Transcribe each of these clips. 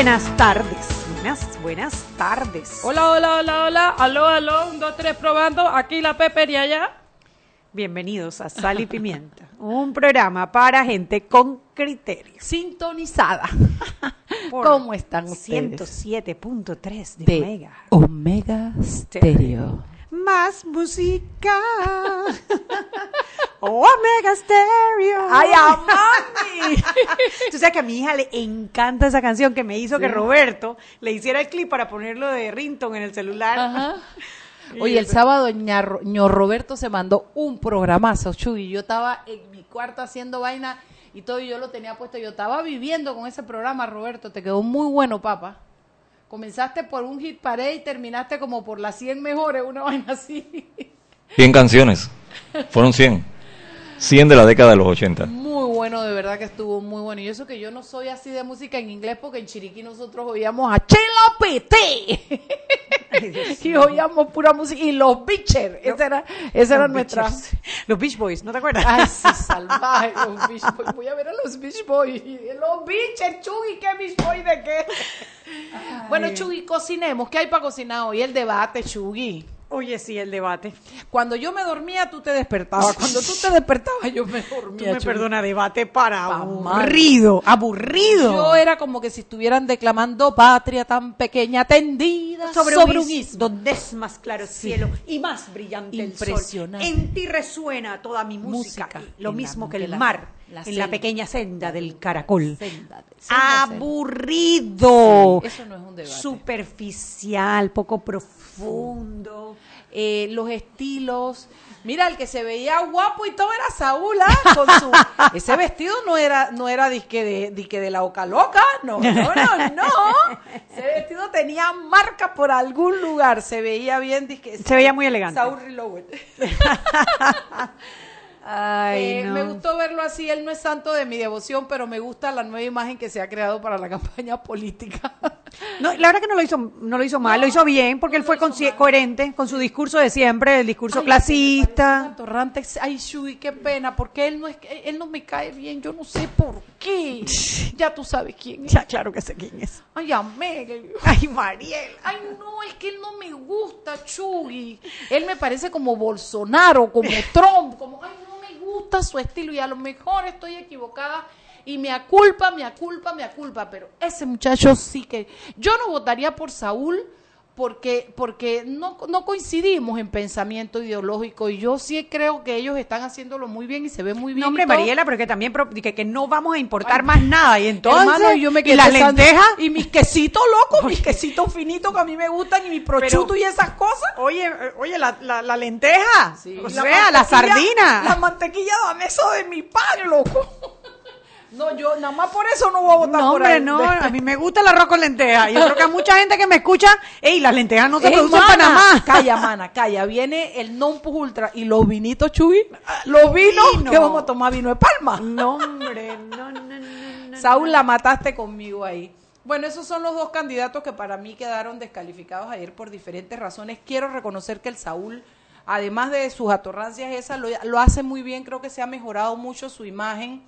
Buenas tardes. Buenas, buenas tardes. Hola, hola, hola, hola. Aló, aló. Un, dos, tres, probando. Aquí la Pepe y allá. Bienvenidos a Sal y Pimienta, un programa para gente con criterio. Sintonizada. ¿Cómo están ustedes? 107.3 de, de Omega. Omega Stereo. Más música. Omega Stereo. ¡Ay, amami! Tú sabes que a mi hija le encanta esa canción que me hizo que Roberto le hiciera el clip para ponerlo de Rington en el celular. Ajá. Oye, el sábado ño Roberto se mandó un programazo, Chuy. Yo estaba en mi cuarto haciendo vaina y todo y yo lo tenía puesto. Yo estaba viviendo con ese programa, Roberto. Te quedó muy bueno, papá. Comenzaste por un hit parade y terminaste como por las 100 mejores, una vaina así. 100 canciones. Fueron 100. 100 de la década de los 80. Muy bueno, de verdad que estuvo muy bueno. Y eso que yo no soy así de música en inglés porque en Chiriquí nosotros oíamos a Chela PT. y oíamos pura música. Y los Beachers. Esa era, esa era nuestra. Los Beach Boys, ¿no te acuerdas? Ay, sí, salvaje. Los Beach Boys. Voy a ver a los Beach Boys. Los Beachers, Chugui, ¿qué Beach Boys de qué? Bueno, Chugui, cocinemos. ¿Qué hay para cocinar hoy? El debate, Chugui. Oye, sí, el debate. Cuando yo me dormía, tú te despertabas. Cuando tú te despertabas, yo me dormía. Tú me perdona, debate para aburrido, aburrido. Yo era como que si estuvieran declamando patria tan pequeña tendida sobre, sobre un ismo. Donde es más claro el sí. cielo y más brillante el sol. En ti resuena toda mi música. música lo mismo que el mar. La en senda. la pequeña senda del caracol. Senda, senda, Aburrido. Sí, eso no es un debate. Superficial, poco profundo. Eh, los estilos. Mira, el que se veía guapo y todo era Saúl, ¿ah? Con su, ese vestido no era, no era disque de, disque de la oca loca, no, no, no, no. Ese vestido tenía marca por algún lugar, se veía bien, disque. Se veía muy elegante. Saúl Reload. Ay, eh, no. Me gustó verlo así, él no es santo de mi devoción, pero me gusta la nueva imagen que se ha creado para la campaña política. No, la verdad que no lo hizo, no lo hizo mal, no, lo hizo bien, porque él fue coherente con su discurso de siempre, el discurso Ay, clasista. Torrante, ay, Shui, qué pena, porque él no es, él no me cae bien, yo no sé por qué. ya tú sabes quién es. Ya, claro que sé quién es. Ay, Amel. Ay, Mariel. Ay, no, es que él no me gusta, Chuy. Él me parece como Bolsonaro, como Trump, como, ay, no gusta su estilo y a lo mejor estoy equivocada y me aculpa, me aculpa, me aculpa, pero ese muchacho sí que yo no votaría por Saúl porque porque no, no coincidimos en pensamiento ideológico y yo sí creo que ellos están haciéndolo muy bien y se ve muy bien. No, hombre, Mariela, pero que también que, que, no vamos a importar Ay, más nada y entonces hermano, yo me y las lentejas y mis quesitos locos, mis quesitos finitos que a mí me gustan y mi prosciutto y esas cosas. Oye, oye, la, la, la lenteja, sí, o sea, la sardina, la mantequilla eso de mi pan, loco. No, yo nada más por eso no voy a votar no, por hombre, él. no, a mí me gusta el arroz con lentejas. Yo creo que a mucha gente que me escucha, ey, las lentejas no se Ey, producen mana, en Panamá. Calla, mana, calla. Viene el non plus ultra y los vinitos chuy. Los vinos Vino. que vamos a tomar vino de palma. No, hombre, no, no, no, no. Saúl, la mataste conmigo ahí. Bueno, esos son los dos candidatos que para mí quedaron descalificados ayer por diferentes razones. Quiero reconocer que el Saúl, además de sus atorrancias esas, lo, lo hace muy bien. Creo que se ha mejorado mucho su imagen.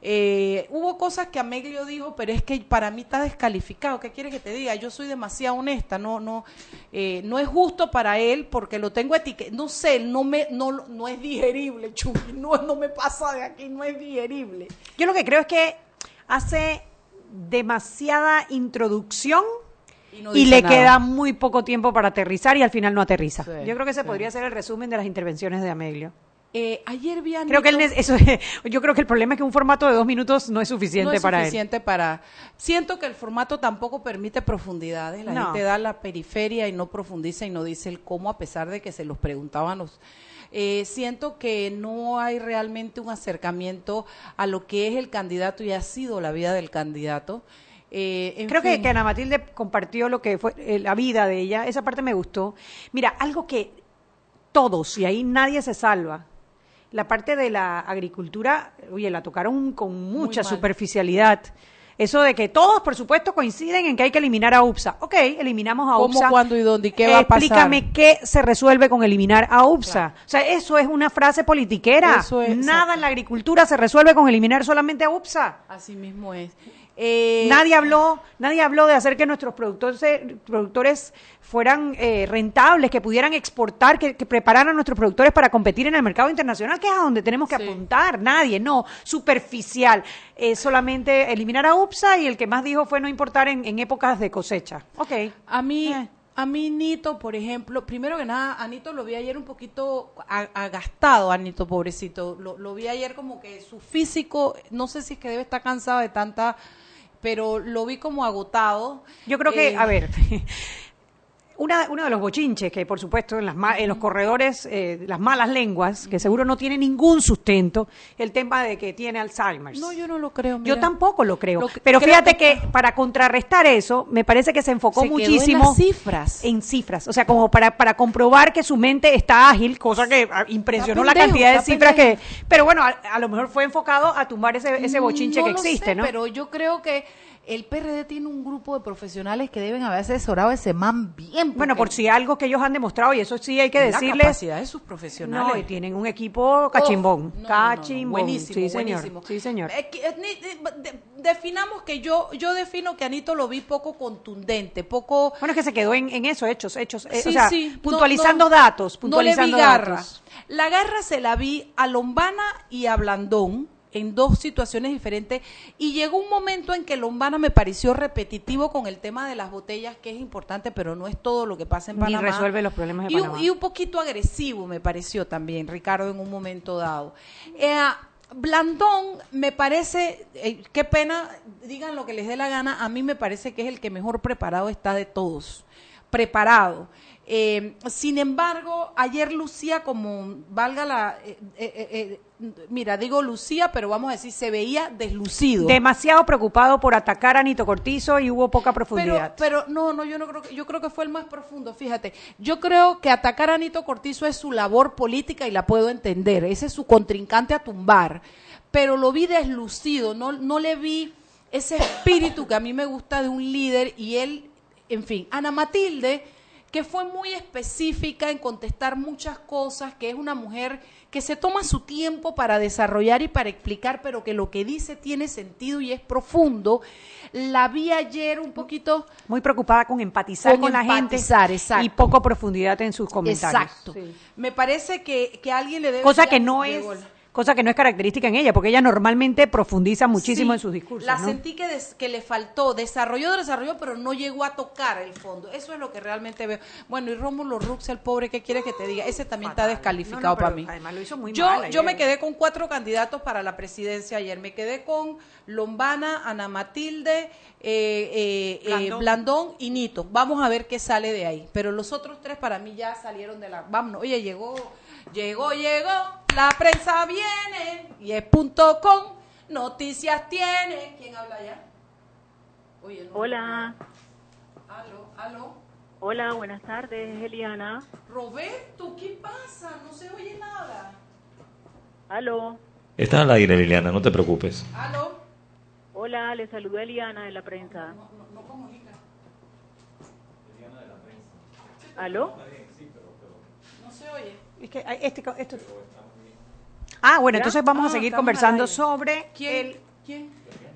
Eh, hubo cosas que Ameglio dijo, pero es que para mí está descalificado. ¿Qué quiere que te diga? Yo soy demasiado honesta, no, no, eh, no es justo para él porque lo tengo etiquetado. No sé, no me, no, no es digerible, Chuy. No, no me pasa de aquí, no es digerible. Yo lo que creo es que hace demasiada introducción Y, no y dice le nada. queda muy poco tiempo para aterrizar y al final no aterriza. Sí, yo creo que ese sí. podría ser el resumen de las intervenciones de Ameglio. Eh, ayer vi a Creo que ne- eso, yo creo que el problema es que un formato de dos minutos no es suficiente no es para suficiente para siento que el formato tampoco permite profundidades la No. gente da la periferia y no profundiza y no dice el cómo a pesar de que se los preguntaban los Eh, siento que no hay realmente un acercamiento a lo que es el candidato y ha sido la vida del candidato. Eh, Creo que, que, Ana Matilde compartió lo que fue eh, la vida de ella, esa parte me gustó. Mira, algo que todos, y ahí nadie se salva, la parte de la agricultura, oye, la tocaron con mucha superficialidad. Eso de que todos, por supuesto, coinciden en que hay que eliminar a UPSA. Ok, eliminamos a UPSA. ¿Cómo, cuándo y dónde? ¿Y qué va a pasar? Explícame qué se resuelve con eliminar a UPSA. O sea, eso es una frase politiquera. Nada en la agricultura se resuelve con eliminar solamente a UPSA. Así mismo es. Eh, nadie habló, nadie habló de hacer que nuestros productores, productores fueran eh, rentables, que pudieran exportar, que, prepararan a nuestros productores para competir en el mercado internacional, que es a donde tenemos que apuntar. Nadie, no, superficial. Eh, solamente eliminar a UPSA y el que más dijo fue no importar en, épocas de cosecha. Ok. A mí. A mí, Nito, por ejemplo, primero que nada, a Nito lo vi ayer un poquito agastado, a Nito, pobrecito. Lo, lo, vi ayer como que su físico, no sé si es que debe estar cansado de tanta pero lo vi como agotado. Yo creo que, a eh, ver, una, uno de los bochinches que, por supuesto, en, las, en los corredores, eh, las malas lenguas, que seguro no tiene ningún sustento, el tema de que tiene Alzheimer. No, yo no lo creo. Yo tampoco lo creo. pero fíjate que, para contrarrestar eso, me parece que se enfocó muchísimo en cifras. En cifras. O sea, como para, para comprobar que su mente está ágil, cosa que ah, impresionó la cantidad de cifras que. Pero bueno, a, lo mejor fue enfocado a tumbar ese, ese bochinche que existe, ¿no? Pero yo creo que el PRD tiene un grupo de profesionales que deben haber asesorado a ese man bien. Bueno, por si algo que ellos han demostrado, y eso sí hay que decirles. La capacidad de sus profesionales. No, y tienen un equipo cachimbón. cachimbón. buenísimo, sí, señor. Sí, señor. Eh, eh, definamos que yo, yo defino que Anito lo vi poco contundente, poco. Bueno, es que se quedó en, eso, hechos, hechos. Eh, o sea, puntualizando datos, puntualizando no le vi garra. La garra se la vi a Lombana y a Blandón en dos situaciones diferentes y llegó un momento en que Lombana me pareció repetitivo con el tema de las botellas, que es importante, pero no es todo lo que pasa en Panamá. Ni resuelve los problemas de y, Panamá. Y un poquito agresivo me pareció también, Ricardo, en un momento dado. Eh, Blandón me parece, eh, qué pena, digan lo que les dé la gana, a mí me parece que es el que mejor preparado está de todos. Preparado. Eh, sin embargo, ayer lucía como, valga la, eh, eh, mira, digo lucía, pero vamos a decir, se veía deslucido. Demasiado preocupado por atacar a Nito Cortizo y hubo poca profundidad. Pero, no, no, yo no creo que, yo creo que fue el más profundo, fíjate. Yo creo que atacar a Nito Cortizo es su labor política y la puedo entender, ese es su contrincante a tumbar, pero lo vi deslucido, no, no le vi ese espíritu que a mí me gusta de un líder y él, en fin, Ana Matilde que fue muy específica en contestar muchas cosas, que es una mujer que se toma su tiempo para desarrollar y para explicar, pero que lo que dice tiene sentido y es profundo. La vi ayer un poquito... Muy preocupada con empatizar con, la gente exacto. y poco profundidad en sus comentarios. Exacto. Me parece que, que alguien le debe... Cosa que no es cosa que no es característica en ella, porque ella normalmente profundiza muchísimo en sus discursos. La sentí que, que le faltó, desarrolló, desarrolló, pero no llegó a tocar el fondo. Eso es lo que realmente veo. Bueno, y Rómulo Rux, el pobre, ¿qué quiere que te diga? Ese también está descalificado para mí. Además lo hizo muy yo, mal yo me quedé con cuatro candidatos para la presidencia ayer. Me quedé con Lombana, Ana Matilde, eh, eh, eh, Blandón. y Nito. Vamos a ver qué sale de ahí. Pero los otros tres para mí ya salieron de la... Vamos, oye, llegó Llegó, llegó, la prensa viene y es punto com, noticias tiene. ¿Quién habla ya? Hola. Aló, aló. Hola, buenas tardes, Eliana. Roberto, ¿qué pasa? No se oye nada. Aló. Está al aire, Eliana, no te preocupes. Aló. Hola, le saluda Eliana de la prensa. No, no, no comunica. Eliana de la prensa. ¿Aló? No se oye. Es que este, esto... Ah, bueno, entonces vamos a ah, seguir conversando sobre... ¿Quién? ¿Quién?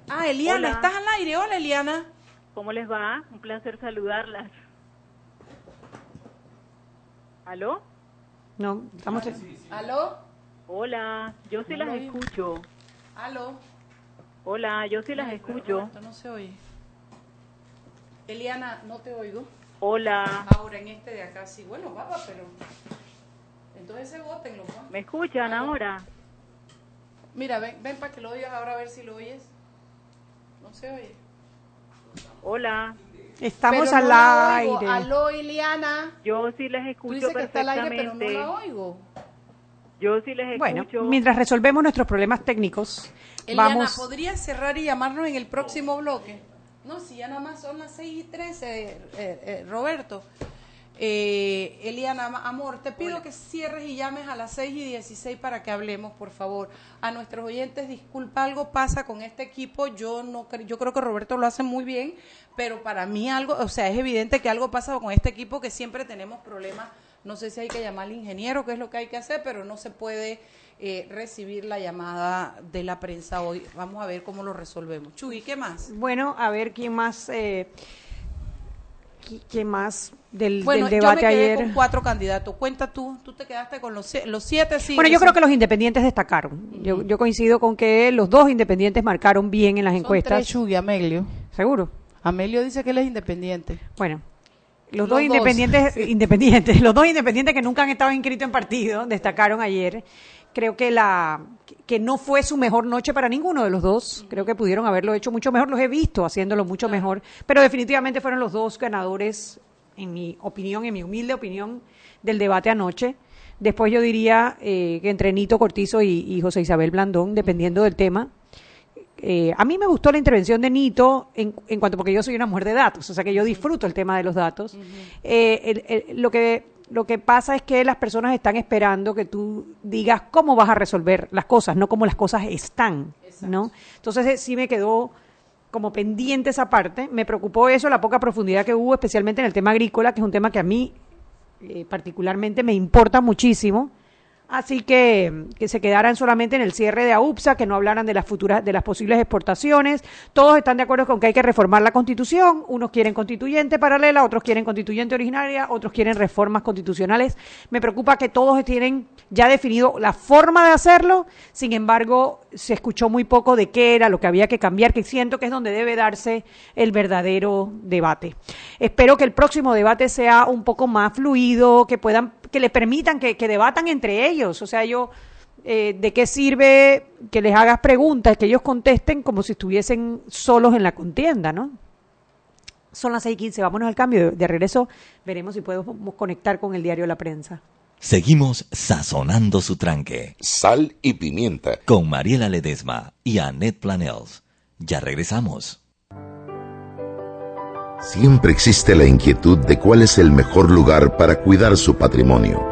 Ah, Eliana, ¿estás al aire? Hola, Eliana. ¿Cómo les va? Un placer saludarlas. ¿Aló? No, estamos... ¿Aló? Hola, yo sí las escucho. ¿Aló? Hola, yo sí las escucho. No se oye. Eliana, no te oigo. Hola. Ahora en este de acá sí. Bueno, va, pero... Entonces ese bótenlo. Pues. ¿Me escuchan ahora? Mira, ven, ven para que lo oigas ahora a ver si lo oyes. No se oye. Hola. Estamos al aire. Aló, Iliana. Yo sí les escucho Tú que está al aire, pero no la oigo. Yo sí les escucho. Bueno, mientras resolvemos nuestros problemas técnicos, Eliana, vamos... ¿podrías cerrar y llamarnos en el próximo bloque? No, si ya nada más son las 6 y 13, eh, eh, Roberto. Eh, Eliana, amor, te pido que cierres y llames a las 6 y 16 para que hablemos, por favor. A nuestros oyentes, disculpa, algo pasa con este equipo. Yo no yo creo que Roberto lo hace muy bien, pero para mí algo, o sea, es evidente que algo pasa con este equipo que siempre tenemos problemas. No sé si hay que llamar al ingeniero, qué es lo que hay que hacer, pero no se puede eh, recibir la llamada de la prensa hoy. Vamos a ver cómo lo resolvemos. Chuy, ¿qué más? Bueno, a ver quién más. Eh, ¿Quién más del, bueno, debate yo me quedé con cuatro candidatos. Cuenta tú, tú te quedaste con los, los siete. Sí, bueno, yo creo que los independientes destacaron. yo, yo, coincido con que los dos independientes marcaron bien en las encuestas. Son tres Amelio. ¿Seguro? Amelio dice que él es independiente. Bueno, los, dos, independientes, independientes, los dos independientes que nunca han estado inscritos en partido, destacaron ayer. Creo que la que no fue su mejor noche para ninguno de los dos. Creo que pudieron haberlo hecho mucho mejor. Los he visto haciéndolo mucho mejor, pero definitivamente fueron los dos ganadores, en mi opinión, en mi humilde opinión, del debate anoche. Después yo diría eh, que entre Nito Cortizo y, José Isabel Blandón, dependiendo del tema. Eh, a mí me gustó la intervención de Nito en, en, cuanto porque yo soy una mujer de datos, o sea que yo disfruto el tema de los datos. Eh, lo que lo que pasa es que las personas están esperando que tú digas cómo vas a resolver las cosas, no cómo las cosas están, ¿no? Entonces eh, sí me quedó como pendiente esa parte. Me preocupó eso, la poca profundidad que hubo, especialmente en el tema agrícola, que es un tema que a mí eh, particularmente me importa muchísimo Así que que se quedaran solamente en el cierre de AUPSA, que no hablaran de las futuras, de las posibles exportaciones. Todos están de acuerdo con que hay que reformar la Constitución. Unos quieren constituyente paralela, otros quieren constituyente originaria, otros quieren reformas constitucionales. Me preocupa que todos tienen ya definido la forma de hacerlo. Sin embargo, se escuchó muy poco de qué era lo que había que cambiar, que siento que es donde debe darse el verdadero debate. Espero que el próximo debate sea un poco más fluido, que puedan que les permitan que, debatan entre ellos. O sea, yo, eh, ¿de qué sirve que les hagas preguntas, que ellos contesten como si estuviesen solos en la contienda, ¿no? Son las 6:15, vámonos al cambio. De, regreso veremos si podemos conectar con el diario La Prensa. Seguimos sazonando su tranque. Sal y pimienta. Con Mariela Ledesma y Annette Planels. Ya regresamos. Siempre existe la inquietud de cuál es el mejor lugar para cuidar su patrimonio.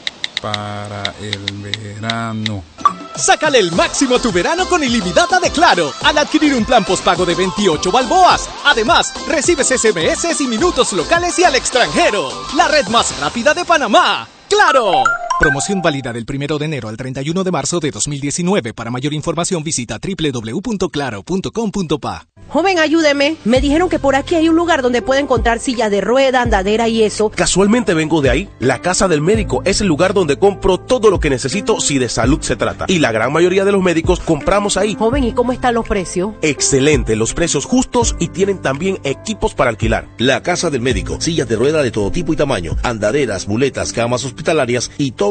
para el verano? Sácale el máximo a tu verano con ilimitada de Claro al adquirir un plan postpago de 28 balboas. Además, recibes SMS y minutos locales y al extranjero. La red más rápida de Panamá. ¡Claro! Promoción válida del 1 de enero al 31 de marzo de 2019. Para mayor información visita www.claro.com.pa. Joven, ayúdeme. Me dijeron que por aquí hay un lugar donde puede encontrar sillas de rueda, andadera y eso. Casualmente vengo de ahí. La casa del médico es el lugar donde compro todo lo que necesito si de salud se trata. Y la gran mayoría de los médicos compramos ahí. Joven, ¿y cómo están los precios? Excelente, los precios justos y tienen también equipos para alquilar. La casa del médico, sillas de rueda de todo tipo y tamaño, andaderas, muletas, camas hospitalarias y todo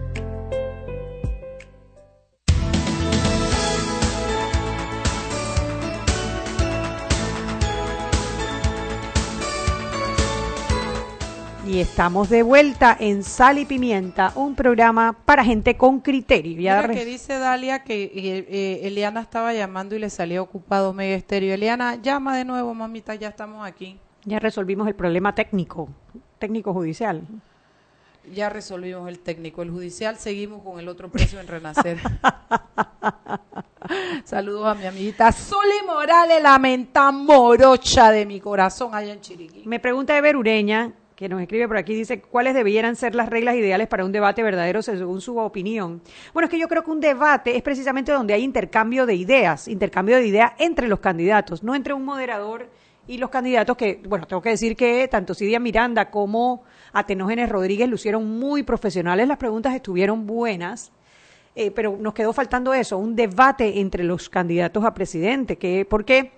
Y estamos de vuelta en Sal y Pimienta, un programa para gente con criterio. Mira que dice Dalia que eh, eh, Eliana estaba llamando y le salía ocupado medio estéreo. Eliana, llama de nuevo, mamita, ya estamos aquí. ya resolvimos el problema técnico, técnico judicial. Ya resolvimos el técnico, el judicial, seguimos con el otro precio en Renacer. Saludos a mi amiguita Zuli Morales, la menta morocha de mi corazón allá en Chiriquí. Me pregunta Ever Ureña, que nos escribe por aquí, dice, ¿cuáles debieran ser las reglas ideales para un debate verdadero según su opinión? Bueno, es que yo creo que un debate es precisamente donde hay intercambio de ideas, intercambio de ideas entre los candidatos, no entre un moderador y los candidatos que, bueno, tengo que decir que tanto Cidia Miranda como Atenógenes Rodríguez lucieron muy profesionales, las preguntas estuvieron buenas. Eh, pero nos quedó faltando eso, un debate entre los candidatos a presidente, que porque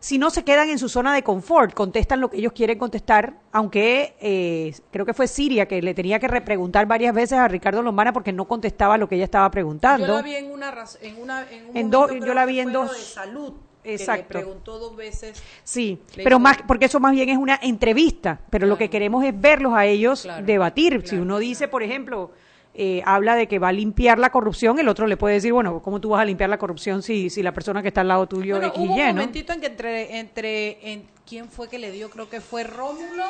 si no se quedan en su zona de confort, contestan lo que ellos quieren contestar, aunque eh, creo que fue Siria que le tenía que repreguntar varias veces a Ricardo Lombana porque no contestaba lo que ella estaba preguntando. Yo la vi en una, en una en un En yo la que vi en dos- de salud. que Exacto. le preguntó dos veces. Sí, pero más porque eso más bien es una entrevista, pero lo que queremos es verlos a ellos Claro, debatir. si uno dice, por ejemplo, eh, habla de que va a limpiar la corrupción, el otro le puede decir, bueno, ¿cómo tú vas a limpiar la corrupción si, si la persona que está al lado tuyo Bueno, X hubo y un momentito en que entre, entre en, ¿quién fue que le dio? Creo que fue Rómulo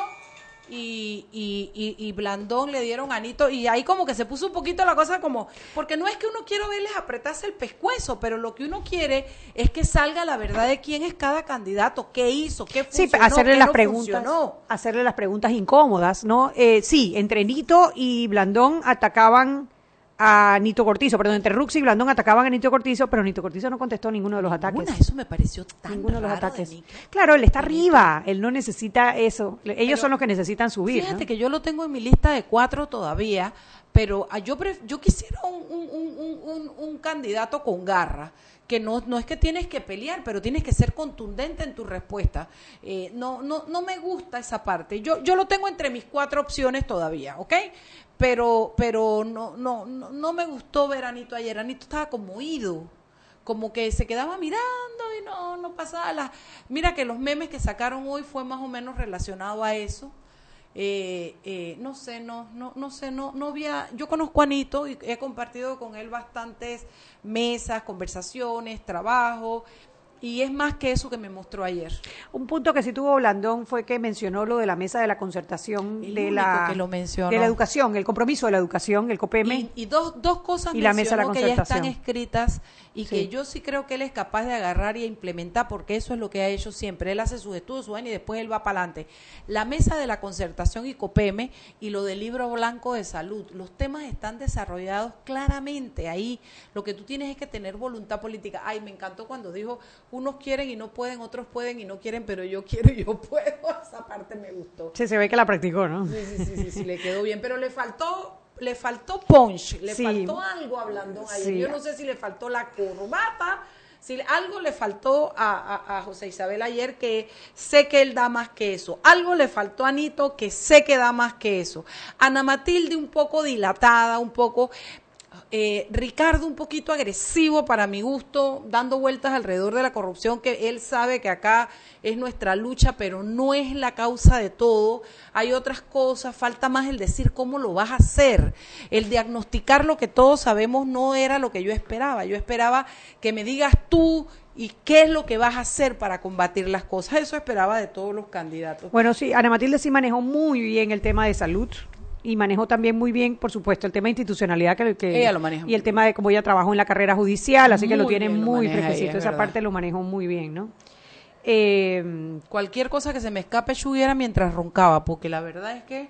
y, y, y, y Blandón le dieron anito y ahí como que se puso un poquito la cosa como, porque no es que uno quiera verles apretarse el pescuezo, pero lo que uno quiere es que salga la verdad de quién es cada candidato, qué hizo, qué Sí, funcionó, hacerle qué las no preguntas, funcionó. hacerle las preguntas incómodas, ¿no? Eh, sí, entre Nito y Blandón atacaban a Nito Cortizo, perdón, entre Rux y Blandón atacaban a Nito Cortizo, pero Nito Cortizo no contestó ninguno de los ataques. Una, eso me pareció tan Ninguno de los de ataques. Claro, él está arriba, él no necesita eso. Ellos Pero son los que necesitan subir. Fíjate ¿no? que yo lo tengo en mi lista de cuatro todavía, pero ah, yo, pref- yo quisiera un, un- un- un- candidato con garra, que no, no es que tienes que pelear, pero tienes que ser contundente en tu respuesta. Eh, no, no, no me gusta esa parte. Yo, yo lo tengo entre mis cuatro opciones todavía, ¿ok? Pero, pero no, no, no, no me gustó ver a Anito ayer. Anito estaba como ido como que se quedaba mirando y no, no pasaba la... Mira que los memes que sacaron hoy fue más o menos relacionado a eso. Eh, eh, no sé, no, no, no sé, no, no había... Yo conozco a Anito y he compartido con él bastantes mesas, conversaciones, trabajo, y es más que eso que me mostró ayer. Un punto que sí tuvo Blandón fue que mencionó lo de la mesa de la concertación El de la, que lo mencionó. de la educación, el compromiso de la educación, el COPEME. Y, y dos, dos cosas Y la mesa de la que ya están escritas y Sí. que yo sí creo que él es capaz de agarrar y implementar porque eso es lo que ha hecho siempre. Él hace sus estudios, su y después él va para adelante. La mesa de la concertación y COPEME y lo del libro blanco de salud. Los temas están desarrollados claramente ahí. Lo que tú tienes es que tener voluntad política. Ay, me encantó cuando dijo, unos quieren y no pueden, otros pueden y no quieren, pero yo quiero y yo puedo. Esa parte me gustó. Sí, se ve que la practicó, ¿no? Sí, sí, sí, sí, sí, le quedó bien, pero le faltó, le faltó punch, le Sí. faltó algo hablando ayer. Sí. Yo no sé si le faltó la corbata, si algo le faltó a, a- a José Isabel ayer que sé que él da más que eso. Algo le faltó a Anito que sé que da más que eso. Ana Matilde un poco dilatada, un poco eh, Ricardo un poquito agresivo para mi gusto, dando vueltas alrededor de la corrupción, que él sabe que acá es nuestra lucha, pero no es la causa de todo. Hay otras cosas, falta más el decir cómo lo vas a hacer. El diagnosticar lo que todos sabemos no era lo que yo esperaba. Yo esperaba que me digas tú y qué es lo que vas a hacer para combatir las cosas. Eso esperaba de todos los candidatos. Bueno, sí, Ana Matilde sí manejó muy bien el tema de salud. Y manejó también muy bien, por supuesto, el tema de institucionalidad que, que- Ella lo maneja y el tema de cómo ella trabajó en la carrera judicial, así que lo tiene bien muy fresquecito. es Esa verdad. parte lo manejó muy bien, ¿no? Eh, Cualquier cosa que se me escape Chuy era mientras roncaba, porque la verdad es que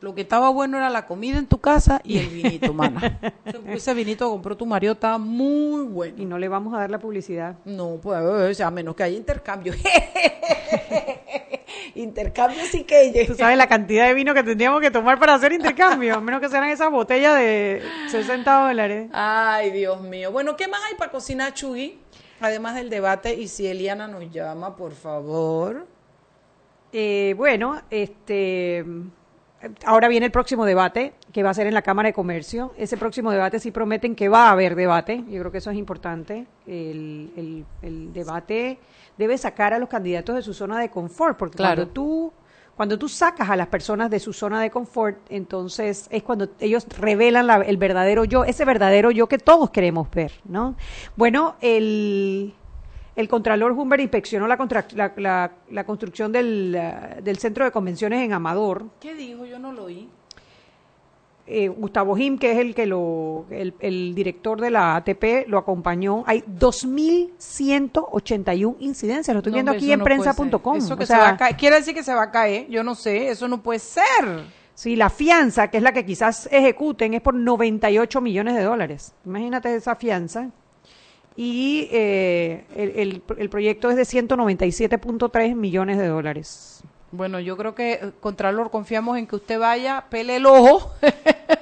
lo que estaba bueno era la comida en tu casa y el vinito, mana. Ese vinito que compró tu marido estaba muy bueno. y no le vamos a dar la publicidad. No, pues, o sea, a menos que haya intercambio. intercambio sí que Tú sabes la cantidad de vino que tendríamos que tomar para hacer intercambio, a menos que sean esas botellas de 60 dólares. Ay, Dios mío. Bueno, ¿qué más hay para cocinar, Chuy? Además del debate, y si Eliana nos llama, por favor. Eh, bueno, este, ahora viene el próximo debate que va a ser en la Cámara de Comercio. Ese próximo debate sí prometen que va a haber debate. Yo creo que eso es importante. El, el- el debate debe sacar a los candidatos de su zona de confort, porque Claro. cuando tú cuando tú sacas a las personas de su zona de confort, entonces es cuando ellos revelan la- el verdadero yo, ese verdadero yo que todos queremos ver, ¿no? Bueno, el, el Contralor Humber inspeccionó la, contra- la, la- la construcción del, eh, del centro de convenciones en Amador. ¿Qué dijo? Yo no lo oí. Eh, Gustavo Jim, que es el que lo, el, el director de la ATP, lo acompañó. Hay 2.181 incidencias. Lo estoy No, viendo aquí en no prensa.com. Eso que O se va a caer. Quiere decir que se va a caer. Yo no sé. Eso no puede ser. Sí, la fianza, que es la que quizás ejecuten, es por 98 millones de dólares. Imagínate esa fianza. Y eh, el, el- el proyecto es de 197.3 millones de dólares. Bueno, yo creo que, eh, Contralor, confiamos en que usted vaya, pele el ojo.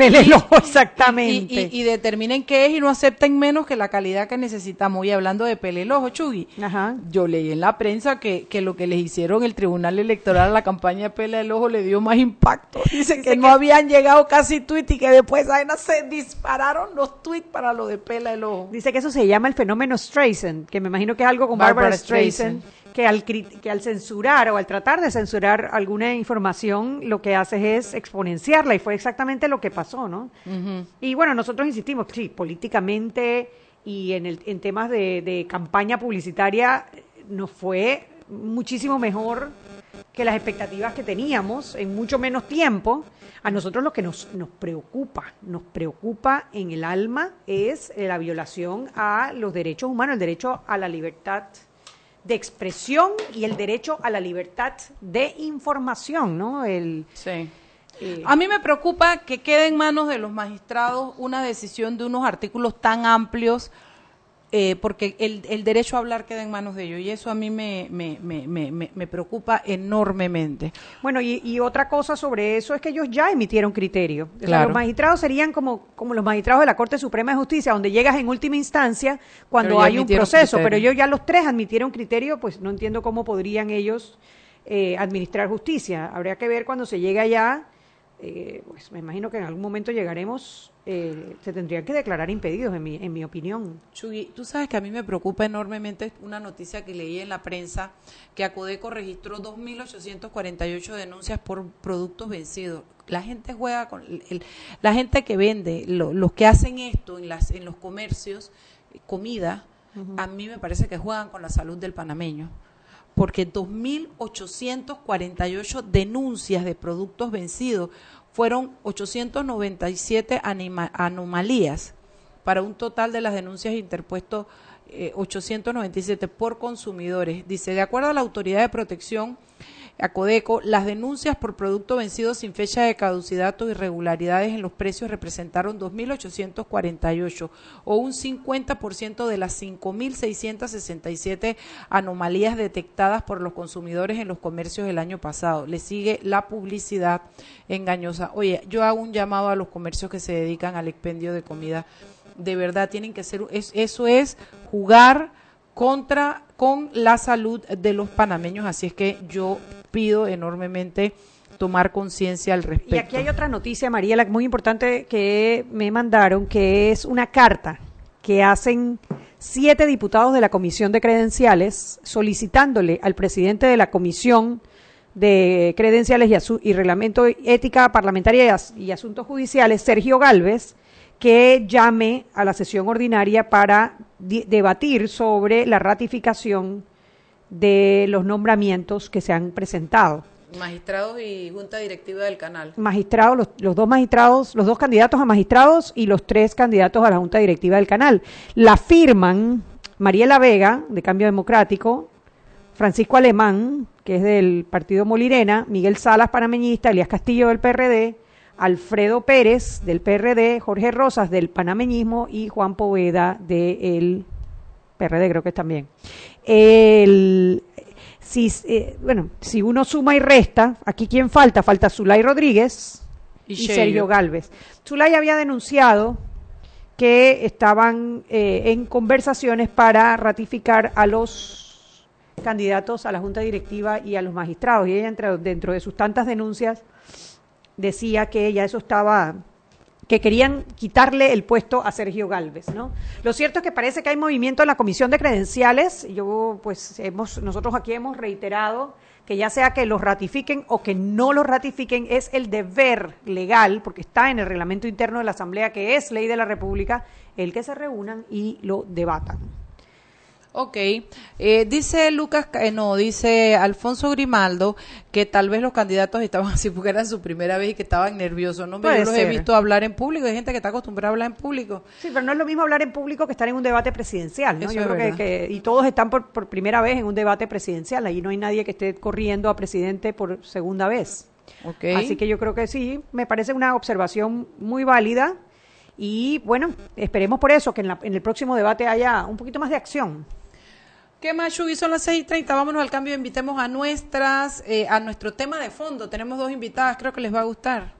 Pelelo, Y, exactamente. y- y determinen qué es y no acepten menos que la calidad que necesitamos. Y hablando de pele el ojo, Chugui, Ajá. yo leí en la prensa que, que lo que les hicieron el Tribunal Electoral a la campaña de pele el ojo le dio más impacto. Dicen que no habían llegado casi tweets y que después vaina se dispararon los tweets para lo de pela el ojo. Dice que eso se llama el fenómeno Streisand, que me imagino que es algo con Barbara, Barbara Streisand, que al, que al censurar o al tratar de censurar alguna información, lo que hace es exponenciarla, y fue exactamente lo que pasó, ¿no? Y bueno, nosotros insistimos, sí, políticamente y en, el, en temas de, de campaña publicitaria nos fue muchísimo mejor que las expectativas que teníamos en mucho menos tiempo. A nosotros lo que nos, nos preocupa, nos preocupa en el alma es la violación a los derechos humanos, el derecho a la libertad de expresión y el derecho a la libertad de información, ¿no? El, Sí. eh, A mí me preocupa que quede en manos de los magistrados una decisión de unos artículos tan amplios, eh, porque el, el derecho a hablar queda en manos de ellos, y eso a mí me, me, me, me, me- preocupa enormemente. Bueno, y, y otra cosa sobre eso es que ellos ya emitieron criterio. O sea, los magistrados serían como, como los magistrados de la Corte Suprema de Justicia, donde llegas en última instancia cuando hay un proceso. criterio. Pero ellos ya los tres admitieron criterio, pues no entiendo cómo podrían ellos eh, administrar justicia. Habría que ver cuando se llegue allá. Eh, pues me imagino que en algún momento llegaremos, eh, se tendrían que declarar impedidos, en mi, en mi opinión. Chugui, tú sabes que a mí me preocupa enormemente una noticia que leí en la prensa que Acodeco registró 2.848 denuncias por productos vencidos. La gente juega con el- la gente que vende, lo- los que hacen esto en las en los comercios, comida, a mí me parece que juegan con la salud del panameño. Porque 2.848 denuncias de productos vencidos fueron 897 anima- anomalías para un total de las denuncias interpuestos eh, 897 por consumidores. Dice, de acuerdo a la Autoridad de Protección, Acodeco, las denuncias por producto vencido sin fecha de caducidad o irregularidades en los precios representaron 2.848 o un 50% de las 5.667 anomalías detectadas por los consumidores en los comercios el año pasado. Le sigue la publicidad engañosa. Oye, yo hago un llamado a los comercios que se dedican al expendio de comida. De verdad, tienen que ser, es- eso es jugar contra con la salud de los panameños, así es que yo pido enormemente tomar conciencia al respecto. Y aquí hay otra noticia, Mariela, muy importante que me mandaron, que es una carta que hacen siete diputados de la Comisión de Credenciales solicitándole al presidente de la Comisión de Credenciales y, Asu- y Reglamento Ética Parlamentaria y, As- y Asuntos Judiciales, Sergio Galvez, que llame a la sesión ordinaria para debatir sobre la ratificación de los nombramientos que se han presentado. Magistrados y junta directiva del canal. magistrados, los, los dos magistrados, los dos candidatos a magistrados y los tres candidatos a la Junta Directiva del canal. La firman Mariela Vega, de Cambio Democrático, Francisco Alemán, que es del Partido Molirena, Miguel Salas, panameñista, Elías Castillo del PRD, Alfredo Pérez del PRD, Jorge Rosas del panameñismo y Juan Poveda del PRD, creo que es también. El, si, eh, bueno, si uno suma y resta, aquí quién falta, falta Zulay Rodríguez Y y. Sergio Galvez. Zulay había denunciado que estaban eh, en conversaciones para ratificar a los candidatos a la Junta Directiva y a los magistrados. Y ella, entre- dentro de sus tantas denuncias, decía que ya eso estaba que querían quitarle el puesto a Sergio Galvez, ¿no? Lo cierto es que parece que hay movimiento en la comisión de credenciales. Yo, pues, hemos, nosotros aquí hemos reiterado que ya sea que los ratifiquen o que no los ratifiquen, es el deber legal, porque está en el reglamento interno de la Asamblea, que es ley de la República, el que se reúnan y lo debatan. Ok, eh, dice Lucas, eh, no, dice Alfonso Grimaldo que tal vez los candidatos estaban así porque era su primera vez y que estaban nerviosos. No, Puede yo los he visto hablar en público, hay gente que está acostumbrada a hablar en público. Sí, pero no es lo mismo hablar en público que estar en un debate presidencial, ¿no? Eso Yo creo que, y todos están por, por primera vez en un debate presidencial, ahí no hay nadie que esté corriendo a presidente por segunda vez. Ok. Así que yo creo que sí, me parece una observación muy válida y bueno, esperemos por eso que en, la- en el próximo debate haya un poquito más de acción. ¿Qué más, Shugi? Son las 6 y 30. Vámonos al cambio. Invitemos a nuestras, eh, a nuestro tema de fondo. Tenemos dos invitadas, creo que les va a gustar.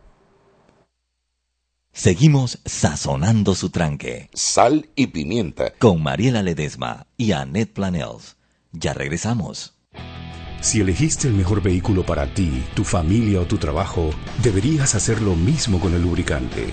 Seguimos sazonando su tranque. Sal y pimienta. Con Mariela Ledesma y Annette Planels. Ya regresamos. Si elegiste el mejor vehículo para ti, tu familia o tu trabajo, deberías hacer lo mismo con el lubricante.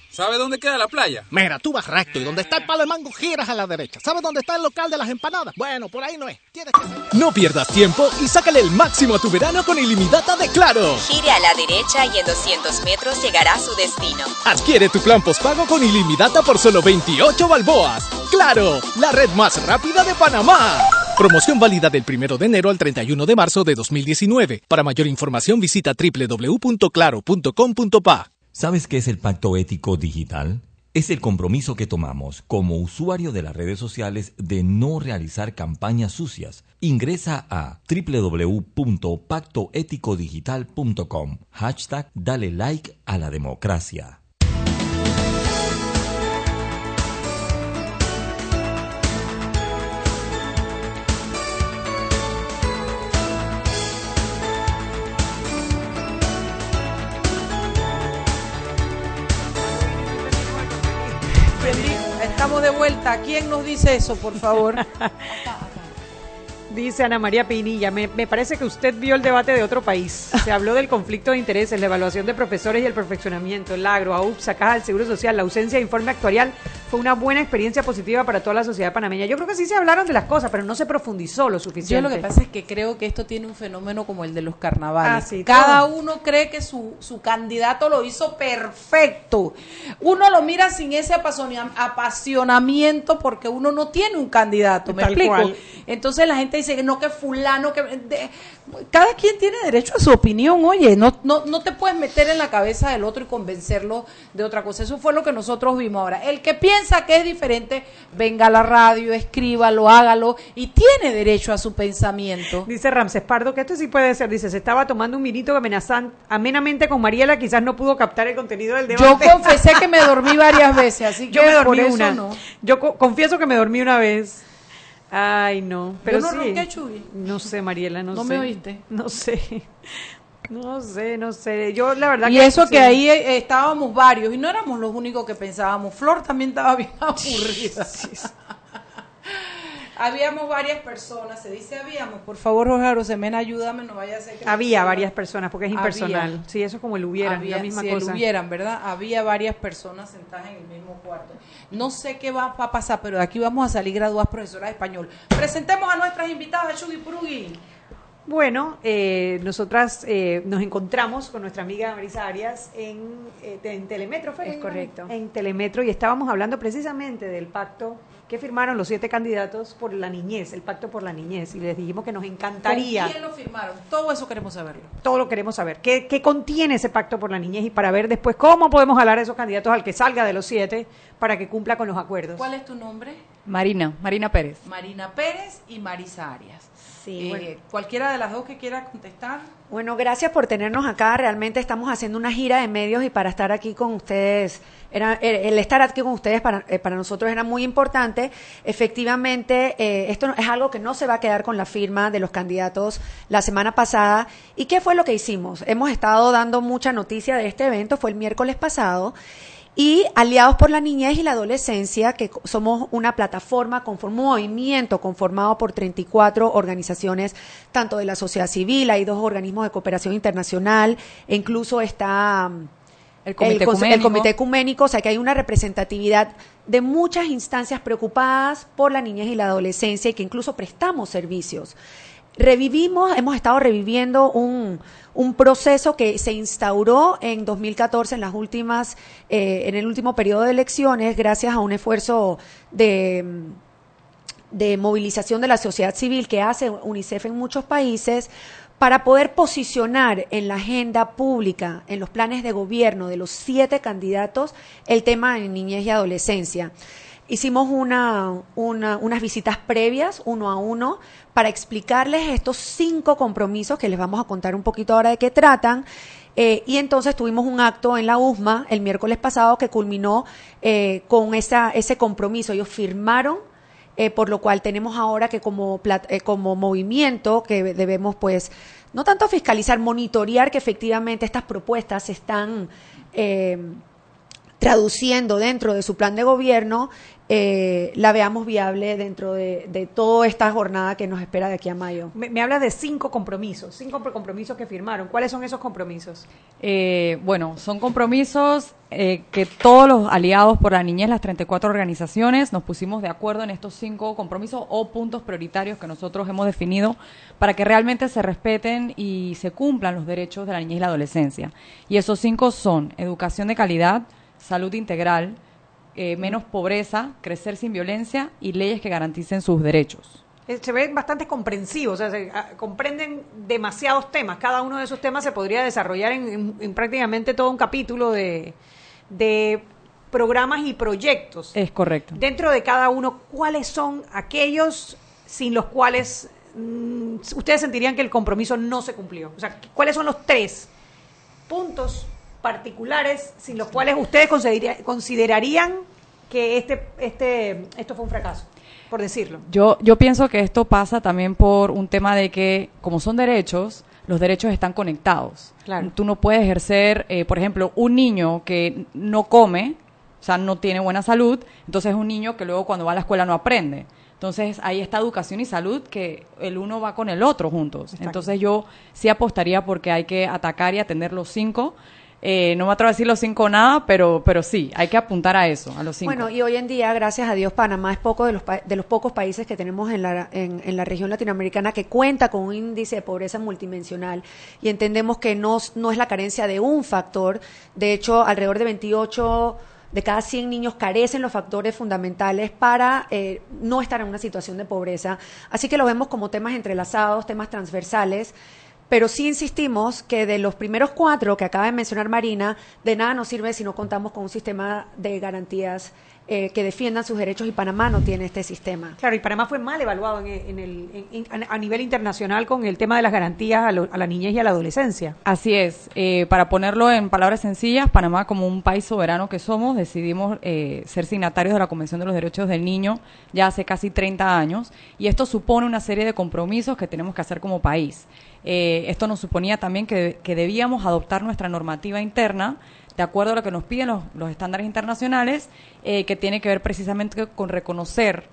¿sabe dónde queda la playa? Mira, tú vas recto y donde está el palo de mango giras a la derecha. ¿Sabes dónde está el local de las empanadas? Bueno, por ahí no es. Tienes que... No pierdas tiempo y sácale el máximo a tu verano con ilimitada de Claro. Gire a la derecha y en 200 metros llegará a su destino. Adquiere tu plan postpago con ilimitada por solo 28 balboas. ¡Claro! La red más rápida de Panamá. Promoción válida del 1 de enero al 31 de marzo de 2019. Para mayor información visita www.claro.com.pa. ¿Sabes qué es el pacto ético digital? Es el compromiso que tomamos como usuario de las redes sociales de no realizar campañas sucias. Ingresa a www.pactoeticodigital.com. Hashtag Dale like a la democracia. Vuelta. ¿Quién nos dice eso, por favor? Dice Ana María Pinilla, me, me parece que usted vio el debate de otro país. Se habló del conflicto de intereses, la evaluación de profesores y el perfeccionamiento, el agro, AUPSA, Caja del Seguro Social, la ausencia de informe actuarial. fue una buena experiencia positiva para toda la sociedad panameña. Yo creo que sí se hablaron de las cosas, pero no se profundizó lo suficiente. Yo lo que pasa es que creo que esto tiene un fenómeno como el de los carnavales. Ah, sí, Cada todo. uno cree que su, su candidato lo hizo perfecto. Uno lo mira sin ese apasionamiento porque uno no tiene un candidato, ¿me Tal explico? cual. Entonces la gente dice que no, que fulano, que... de- cada quien tiene derecho a su opinión, oye, no, no, no te puedes meter en la cabeza del otro y convencerlo de otra cosa. Eso fue lo que nosotros vimos ahora. El que piensa que es diferente, venga a la radio, escríbalo, hágalo y tiene derecho a su pensamiento. Dice Ramses Pardo que esto sí puede ser. Dice, se estaba tomando un minito amenazan, amenamente con Mariela, quizás no pudo captar el contenido del Yo debate. confesé que me dormí varias veces, así que Yo me dormí por eso una. no. Yo co- confieso que me dormí una vez. Ay, no. Pero no sí. ronqué, Chuy. No sé, Mariela, no, ¿No sé. me oíste? No sé. No sé, no sé. Yo la verdad Y que eso sí. que ahí eh, estábamos varios y no éramos los únicos que pensábamos. Flor también estaba bien aburrida. Habíamos varias personas, se dice habíamos. Por favor, Jorge Arosemena, ayúdame, no vaya a ser que... Había varias personas, porque es Había. impersonal. Sí, eso es como el hubieran, Había, la misma si el cosa. hubieran, ¿verdad? Había varias personas sentadas en el mismo cuarto. No sé qué va a pasar, pero de aquí vamos a salir graduadas profesoras de español. Presentemos a nuestras invitadas, Chugi Purugui. Bueno, eh, nosotras eh, nos encontramos con nuestra amiga Marisa Arias en, eh, en Telemetro, ¿fue? Es correcto. En Telemetro y estábamos hablando precisamente del pacto que firmaron los siete candidatos por la niñez, el pacto por la niñez, y les dijimos que nos encantaría. ¿Con quién lo firmaron? Todo eso queremos saberlo. Todo lo queremos saber. ¿Qué, qué contiene ese pacto por la niñez? Y para ver después cómo podemos jalar a esos candidatos al que salga de los siete para que cumpla con los acuerdos. ¿Cuál es tu nombre? Marina, Marina Pérez. Marina Pérez y Marisa Arias. Sí, Eh, bueno. Cualquiera de las dos que quiera contestar. Bueno, gracias por tenernos acá. Realmente estamos haciendo una gira de medios y para estar aquí con ustedes, era, el estar aquí con ustedes para, eh, para nosotros era muy importante. Efectivamente, eh, esto es algo que no se va a quedar con la firma de los candidatos la semana pasada. ¿Y qué fue lo que hicimos? Hemos estado dando mucha noticia de este evento, fue el miércoles pasado. Y Aliados por la Niñez y la Adolescencia, que somos una plataforma, con un movimiento conformado por 34 organizaciones, tanto de la sociedad civil, hay dos organismos de cooperación internacional, e incluso está mm, El Comité conse- Ecuménico. Comité Ecuménico, o sea que hay una representatividad de muchas instancias preocupadas por la niñez y la adolescencia y que incluso prestamos servicios. Revivimos, hemos estado reviviendo un, un proceso que se instauró en 2014 en las últimas, eh, en el último periodo de elecciones, gracias a un esfuerzo de, de movilización de la sociedad civil que hace UNICEF en muchos países para poder posicionar en la agenda pública, en los planes de gobierno de los siete candidatos, el tema de niñez y adolescencia. Hicimos una, una- unas visitas previas, uno a uno, para explicarles estos cinco compromisos que les vamos a contar un poquito ahora de qué tratan. Eh, y entonces tuvimos un acto en la USMA el miércoles pasado que culminó eh, con esa, ese compromiso. Ellos firmaron eh, por lo cual tenemos ahora que como, movimiento que debemos pues no tanto fiscalizar, monitorear que efectivamente estas propuestas se están traduciendo dentro de su plan de gobierno, eh, la veamos viable dentro de, de toda esta jornada que nos espera de aquí a mayo. Me, me habla de cinco compromisos, cinco compromisos que firmaron. ¿Cuáles son esos compromisos? Eh, bueno, son compromisos eh, que todos los aliados por la niñez, las 34 organizaciones, nos pusimos de acuerdo en estos cinco compromisos o puntos prioritarios que nosotros hemos definido para que realmente se respeten y se cumplan los derechos de la niñez y la adolescencia. Y esos cinco son educación de calidad, salud integral, eh, menos pobreza, crecer sin violencia y leyes que garanticen sus derechos. Eh, Se ven bastante comprensivos, o sea, se, ah, comprenden demasiados temas. Cada uno de esos temas se podría desarrollar en, en- en prácticamente todo un capítulo de, de programas y proyectos. Es correcto. Dentro de cada uno, ¿cuáles son aquellos sin los cuales mm, ustedes sentirían que el compromiso no se cumplió? O sea, ¿cuáles son los tres puntos particulares sin los cuales ustedes considera- considerarían que este, este, esto fue un fracaso, por decirlo? Yo, yo pienso que esto pasa también por un tema de que, como son derechos, los derechos están conectados. Claro. Tú no puedes ejercer, eh, por ejemplo, un niño que no come, o sea, no tiene buena salud, entonces es un niño que luego cuando va a la escuela no aprende. Entonces ahí está educación y salud que el uno va con el otro juntos. Exacto. Entonces yo sí apostaría porque hay que atacar y atender los cinco. Eh, no me atrevo a decir los cinco nada, pero, pero sí, hay que apuntar a eso, a los cinco. Bueno, y hoy en día, gracias a Dios, Panamá es poco de los, pa- de los pocos países que tenemos en la, en, la región latinoamericana que cuenta con un índice de pobreza multidimensional y entendemos que no, no es la carencia de un factor. De hecho, alrededor de 28 de cada 100 niños carecen los factores fundamentales para eh, no estar en una situación de pobreza. Así que lo vemos como temas entrelazados, temas transversales. Pero sí insistimos que de los primeros cuatro que acaba de mencionar Marina, de nada nos sirve si no contamos con un sistema de garantías eh, que defiendan sus derechos y Panamá no tiene este sistema. Claro, y Panamá fue mal evaluado en, en el, en- en- a nivel internacional con el tema de las garantías a, lo- a la niñez y a la adolescencia. Así es. Eh, para ponerlo en palabras sencillas, Panamá, como un país soberano que somos, decidimos eh, ser signatarios de la Convención de los Derechos del Niño ya hace casi 30 años y esto supone una serie de compromisos que tenemos que hacer como país. Eh, esto nos suponía también que, que debíamos adoptar nuestra normativa interna de acuerdo a lo que nos piden los, estándares internacionales, eh, que tiene que ver precisamente con reconocer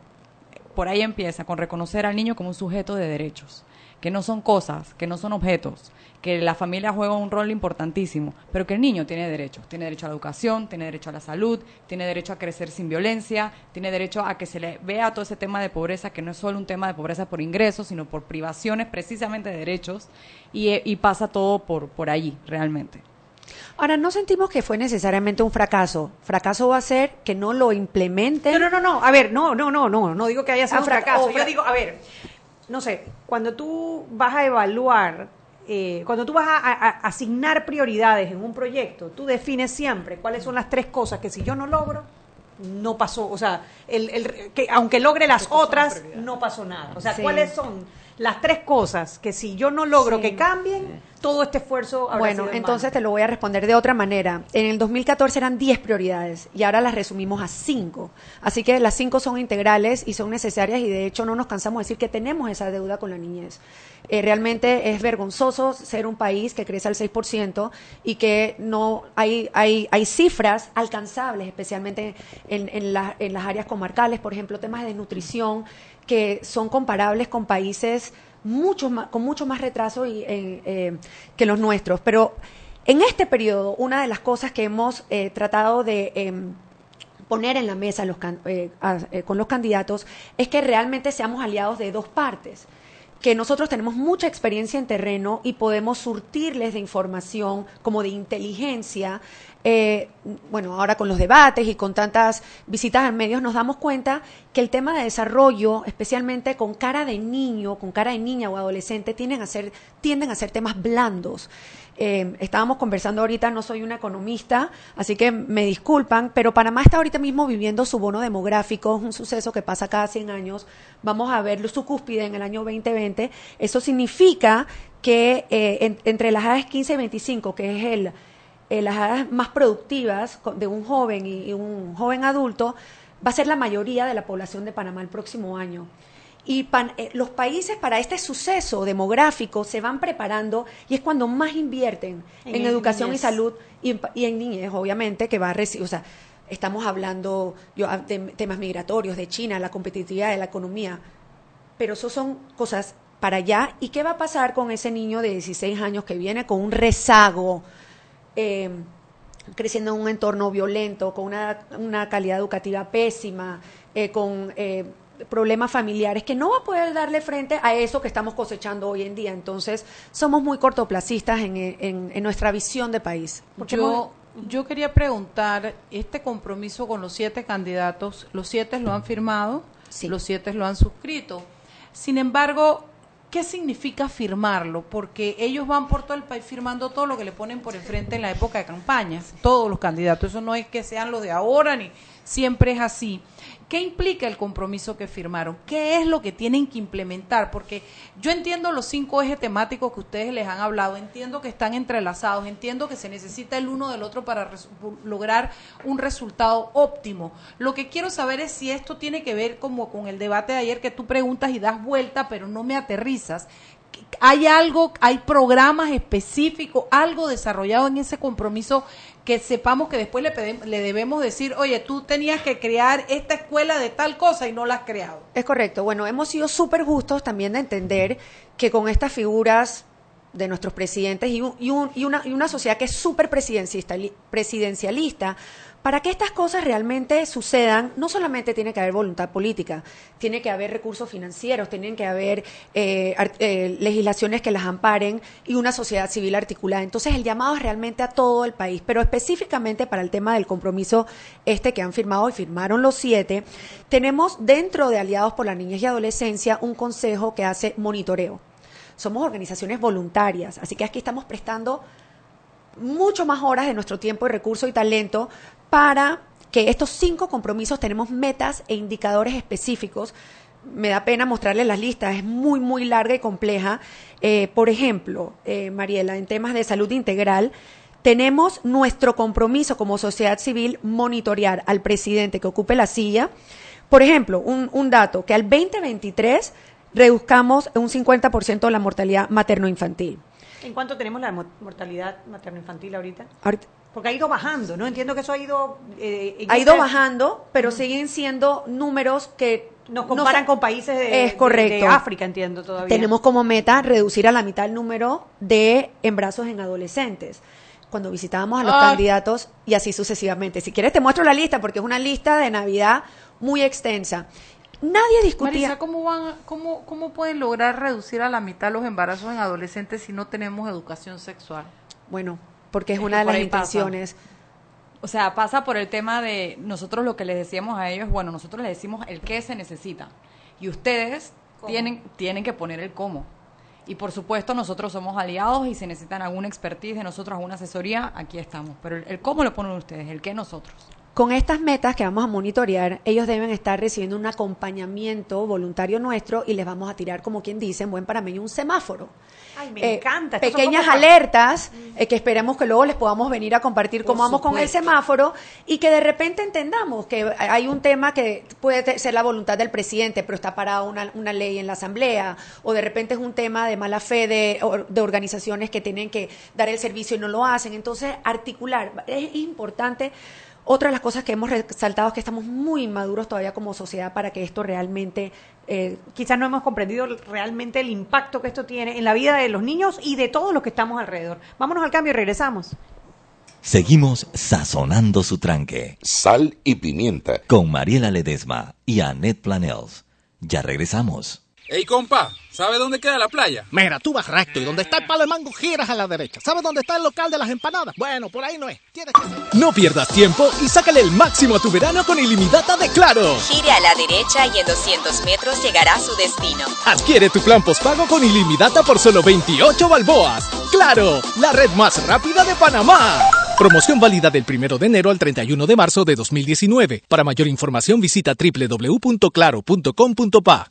por ahí empieza, con reconocer al niño como un sujeto de derechos, que no son cosas, que no son objetos, que la familia juega un rol importantísimo, pero que el niño tiene derechos, tiene derecho a la educación, tiene derecho a la salud, tiene derecho a crecer sin violencia, tiene derecho a que se le vea todo ese tema de pobreza, que no es solo un tema de pobreza por ingresos, sino por privaciones precisamente de derechos, y, eh, y pasa todo por, por allí, realmente. Ahora, no sentimos que fue necesariamente un fracaso. Fracaso va a ser que no lo implementen. No, no, no, no. A ver, no, no, no, no. No digo que haya sido Ah, un fra- fracaso. o fra- Yo digo, a ver, no sé, cuando tú vas a evaluar, eh, cuando tú vas a, a- a asignar prioridades en un proyecto, tú defines siempre cuáles son las tres cosas que si yo no logro, no pasó. O sea, el, el- que aunque logre las otras, no pasó nada. O sea, Sí. cuáles son las tres cosas que si yo no logro Sí. que cambien, todo este esfuerzo habrá Bueno, sido entonces te lo voy a responder de otra manera. En el 2014 eran 10 prioridades y ahora las resumimos a 5. Así que las 5 son integrales y son necesarias y de hecho no nos cansamos de decir que tenemos esa deuda con la niñez. Eh, realmente es vergonzoso ser un país que crece al 6% y que no hay, hay, hay cifras alcanzables, especialmente en, en, la- en las áreas comarcales, por ejemplo, temas de nutrición que son comparables con países mucho más, con mucho más retraso eh, eh, que los nuestros. Pero en este periodo, una de las cosas que hemos eh, tratado de em, poner en la mesa los can- eh, con los candidatos es que realmente seamos aliados de dos partes que nosotros tenemos mucha experiencia en terreno y podemos surtirles de información como de inteligencia. Eh, bueno, ahora con los debates y con tantas visitas a medios nos damos cuenta que el tema de desarrollo, especialmente con cara de niño, con cara de niña o adolescente, tienden a ser, tienden a ser temas blandos. Eh, estábamos conversando ahorita, no soy una economista, así que me disculpan, pero Panamá está ahorita mismo viviendo su bono demográfico, es un suceso que pasa cada 100 años. Vamos a ver su cúspide en el año 2020. Eso significa que eh, en- entre las edades 15 y 25, que es el, eh, las edades más productivas de un joven y un joven adulto, va a ser la mayoría de la población de Panamá el próximo año. Y pan- eh, los países para este suceso demográfico se van preparando y es cuando más invierten En educación y salud y y en niñez, obviamente, que va a recibir, o sea, estamos hablando yo, ah, de temas migratorios, de China, la competitividad de la economía, pero eso son cosas para allá. ¿Y qué va a pasar con ese niño de 16 años que viene con un rezago? eh, creciendo en un entorno violento, con una, una calidad educativa pésima, eh, con eh, problemas familiares, que no va a poder darle frente a eso que estamos cosechando hoy en día. Entonces, somos muy cortoplacistas en, en- en nuestra visión de país. Porque Yo, yo quería preguntar, este compromiso con los siete candidatos, los siete lo han firmado, los siete lo han suscrito. Sin embargo, ¿qué significa firmarlo? Porque ellos van por todo el país firmando todo lo que le ponen por enfrente en la época de campañas, todos los candidatos. Eso no es que sean los de ahora, ni siempre es así. ¿Qué implica el compromiso que firmaron? ¿Qué es lo que tienen que implementar? Porque yo entiendo los cinco ejes temáticos que ustedes les han hablado, entiendo que están entrelazados, entiendo que se necesita el uno del otro para lograr un resultado óptimo. Lo que quiero saber es si esto tiene que ver como con el debate de ayer que tú preguntas y das vuelta, pero no me aterrizas. ¿Hay algo, hay programas específicos, algo desarrollado en ese compromiso que sepamos que después le, le debemos decir, oye, tú tenías que crear esta escuela de tal cosa y no la has creado? Es correcto. Bueno, hemos sido súper justos también de entender que con estas figuras de nuestros presidentes y, un- y un- y una, y una sociedad que es súper presidencialista, para que estas cosas realmente sucedan, no solamente tiene que haber voluntad política, tiene que haber recursos financieros, tienen que haber eh, eh, legislaciones que las amparen y una sociedad civil articulada. Entonces, el llamado es realmente a todo el país, pero específicamente para el tema del compromiso este que han firmado y firmaron los siete, tenemos dentro de Aliados por la Niñez y Adolescencia un consejo que hace monitoreo. Somos organizaciones voluntarias, así que aquí estamos prestando mucho más horas de nuestro tiempo y recurso y talento para que estos cinco compromisos tenemos metas e indicadores específicos. Me da pena mostrarles las listas, es muy, muy larga y compleja. Eh, por ejemplo, eh, Mariela, en temas de salud integral, tenemos nuestro compromiso como sociedad civil monitorear al presidente que ocupe la silla. Por ejemplo, un, un dato, que al 2023 reduzcamos un 50% la mortalidad materno-infantil. ¿En cuánto tenemos la mo- mortalidad materno-infantil ahorita? Ahorita- Porque ha ido bajando, ¿no? Entiendo que eso ha ido... eh, ha ido bajando, pero siguen siendo números que Nos no comparan con países de, es de- correcto. de África, entiendo todavía. Tenemos como meta reducir a la mitad el número de embarazos en adolescentes. Cuando visitábamos a los Ay. candidatos y así sucesivamente. Si quieres te muestro la lista porque es una lista de Navidad muy extensa. Nadie discutía. Marisa, ¿cómo, van, cómo, ¿cómo pueden lograr reducir a la mitad los embarazos en adolescentes si no tenemos educación sexual? Bueno, porque es Es una de las pasa. intenciones. O sea, pasa por el tema de nosotros lo que les decíamos a ellos, bueno, nosotros les decimos el qué se necesita y ustedes tienen, tienen que poner el cómo. Y por supuesto nosotros somos aliados y si necesitan alguna expertise de nosotros, alguna asesoría, aquí estamos. Pero el, el cómo lo ponen ustedes, el qué nosotros. Con estas metas que vamos a monitorear, ellos deben estar recibiendo un acompañamiento voluntario nuestro y les vamos a tirar, como quien dice, en buen parameño, un semáforo. Ay, me Eh, encanta. Pequeñas como- alertas eh, que esperemos que luego les podamos venir a compartir Por cómo vamos con el semáforo y que de repente entendamos que hay un tema que puede ser la voluntad del presidente, pero está parada una, una ley en la asamblea, o de repente es un tema de mala fe de, de organizaciones que tienen que dar el servicio y no lo hacen. Entonces, articular es importante. Otra de las cosas que hemos resaltado es que estamos muy inmaduros todavía como sociedad para que esto realmente eh, quizás no hemos comprendido realmente el impacto que esto tiene en la vida de los niños y de todos los que estamos alrededor. Vámonos al cambio y regresamos. Seguimos sazonando su tranque. Sal y pimienta. Con Mariela Ledesma y Annette Planels. Ya regresamos. Ey, compa, ¿sabe dónde queda la playa? Mira, tú vas recto y donde está el palo de mango giras a la derecha. ¿Sabes dónde está el local de las empanadas? Bueno, por ahí no es. Tienes que... No pierdas tiempo y sácale el máximo a tu verano con ilimitada de Claro. Gire a la derecha y en 200 metros llegará a su destino. Adquiere tu plan postpago con ilimitada por solo 28 balboas. ¡Claro! La red más rápida de Panamá. Promoción válida del 1 de enero al 31 de marzo de 2019. Para mayor información visita www.claro.com.pa.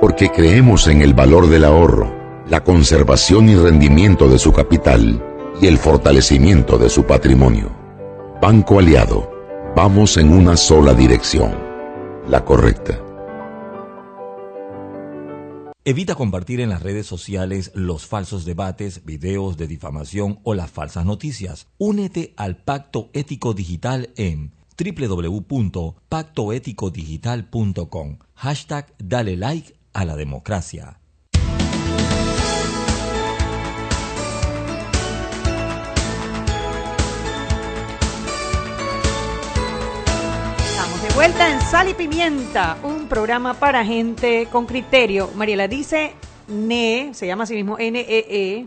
porque creemos en el valor del ahorro, la conservación y rendimiento de su capital y el fortalecimiento de su patrimonio. Banco Aliado, vamos en una sola dirección, la correcta. Evita compartir en las redes sociales los falsos debates, videos de difamación o las falsas noticias. Únete al Pacto Ético Digital en www.pactoeticodigital.com. Hashtag Dale like a la democracia. Estamos de vuelta en Sal y Pimienta, un programa para gente con criterio. Mariela dice NE, se llama así mismo NEE,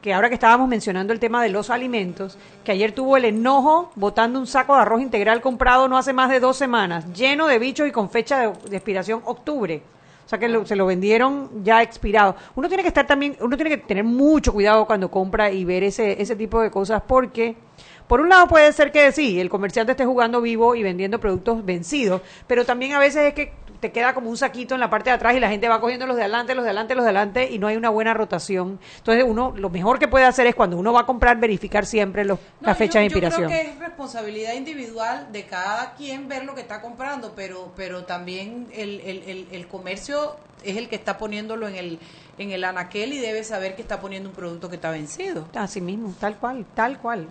que ahora que estábamos mencionando el tema de los alimentos, que ayer tuvo el enojo botando un saco de arroz integral comprado no hace más de dos semanas, lleno de bichos y con fecha de expiración octubre. Sea que lo- se lo vendieron ya expirado. Uno tiene que estar también, uno tiene que tener mucho cuidado cuando compra y ver ese, ese tipo de cosas porque por un lado puede ser que sí, el comerciante esté jugando vivo y vendiendo productos vencidos, pero también a veces es que te queda como un saquito en la parte de atrás y la gente va cogiendo los de adelante, los de adelante, los de adelante y no hay una buena rotación. Entonces uno, lo mejor que puede hacer es cuando uno va a comprar verificar siempre los, la fecha de yo, yo inspiración. creo que es responsabilidad individual de cada quien ver lo que está comprando, pero pero también el, el, el, el comercio es el que está poniéndolo en el en el anaquel y debe saber que está poniendo un producto que está vencido. Así mismo, tal cual, tal cual.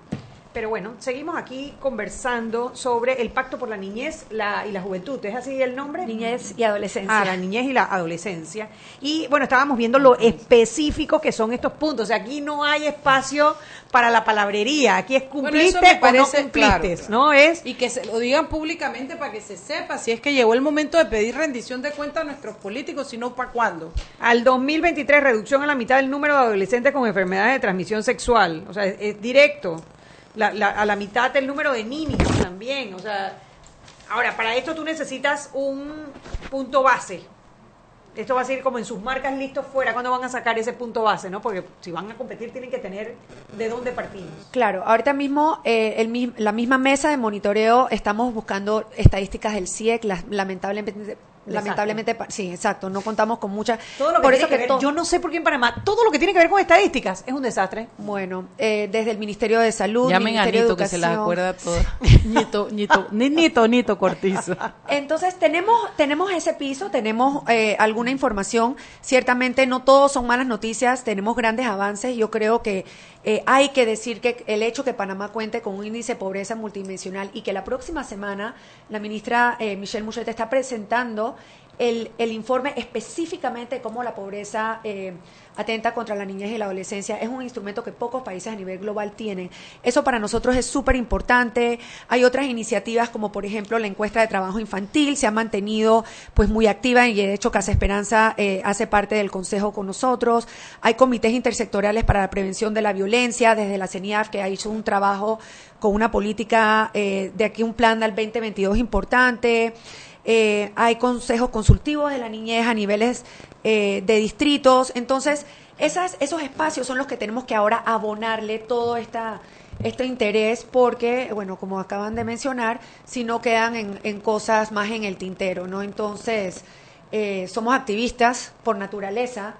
Pero bueno, seguimos aquí conversando sobre el Pacto por la Niñez la, y la Juventud. ¿Es así el nombre? Niñez y adolescencia. Ah, la niñez y la adolescencia. Y bueno, estábamos viendo lo específico que son estos puntos. O sea, aquí no hay espacio para la palabrería. Aquí es Bueno, cumpliste eso me o no parece cumpliste, claro. ¿no? Es Y que se lo digan públicamente para que se sepa si es que llegó el momento de pedir rendición de cuentas a nuestros políticos, si no, ¿para cuándo? Al 2023, reducción a la mitad del número de adolescentes con enfermedades de transmisión sexual. O sea, es, es directo. La- la- a la mitad del número de niños también. O sea, ahora, para esto tú necesitas un punto base. Esto va a ser como en sus marcas listos fuera. ¿Cuándo van a sacar ese punto base? no Porque si van a competir tienen que tener de dónde partimos. Claro, ahorita mismo eh, el, la misma mesa de monitoreo estamos buscando estadísticas del CIEC, las- lamentablemente, lamentablemente, sí, exacto, no contamos con muchas. Todo lo que por tiene eso que que ver, yo no sé por qué en Panamá, todo lo que tiene que ver con estadísticas es un desastre. Bueno, eh, desde el Ministerio de Salud, Llamen a Ministerio de Nito que se las acuerda todas. Nito, Nito, ni- Nito, Nito Cortizo. Entonces tenemos tenemos ese piso, tenemos eh, alguna información. Ciertamente no todos son malas noticias, tenemos grandes avances. Yo creo que eh, hay que decir que el hecho que Panamá cuente con un índice de pobreza multidimensional y que la próxima semana la ministra eh, Michelle Muchete está presentando el, el informe específicamente de cómo la pobreza eh, atenta contra la niñez y la adolescencia es un instrumento que pocos países a nivel global tienen. Eso para nosotros es súper importante. Hay otras iniciativas como por ejemplo la encuesta de trabajo infantil, se ha mantenido pues muy activa y de hecho Casa Esperanza eh, hace parte del consejo con nosotros. Hay comités intersectoriales para la prevención de la violencia desde la CENIAF que ha hecho un trabajo con una política eh, de aquí un plan al 2022 importante. Eh, hay consejos consultivos de la niñez a niveles eh, de distritos. Entonces, esas, esos espacios son los que tenemos que ahora abonarle todo esta, este interés porque, bueno, como acaban de mencionar, si no quedan en, en cosas más en el tintero, ¿no? Entonces, eh, somos activistas por naturaleza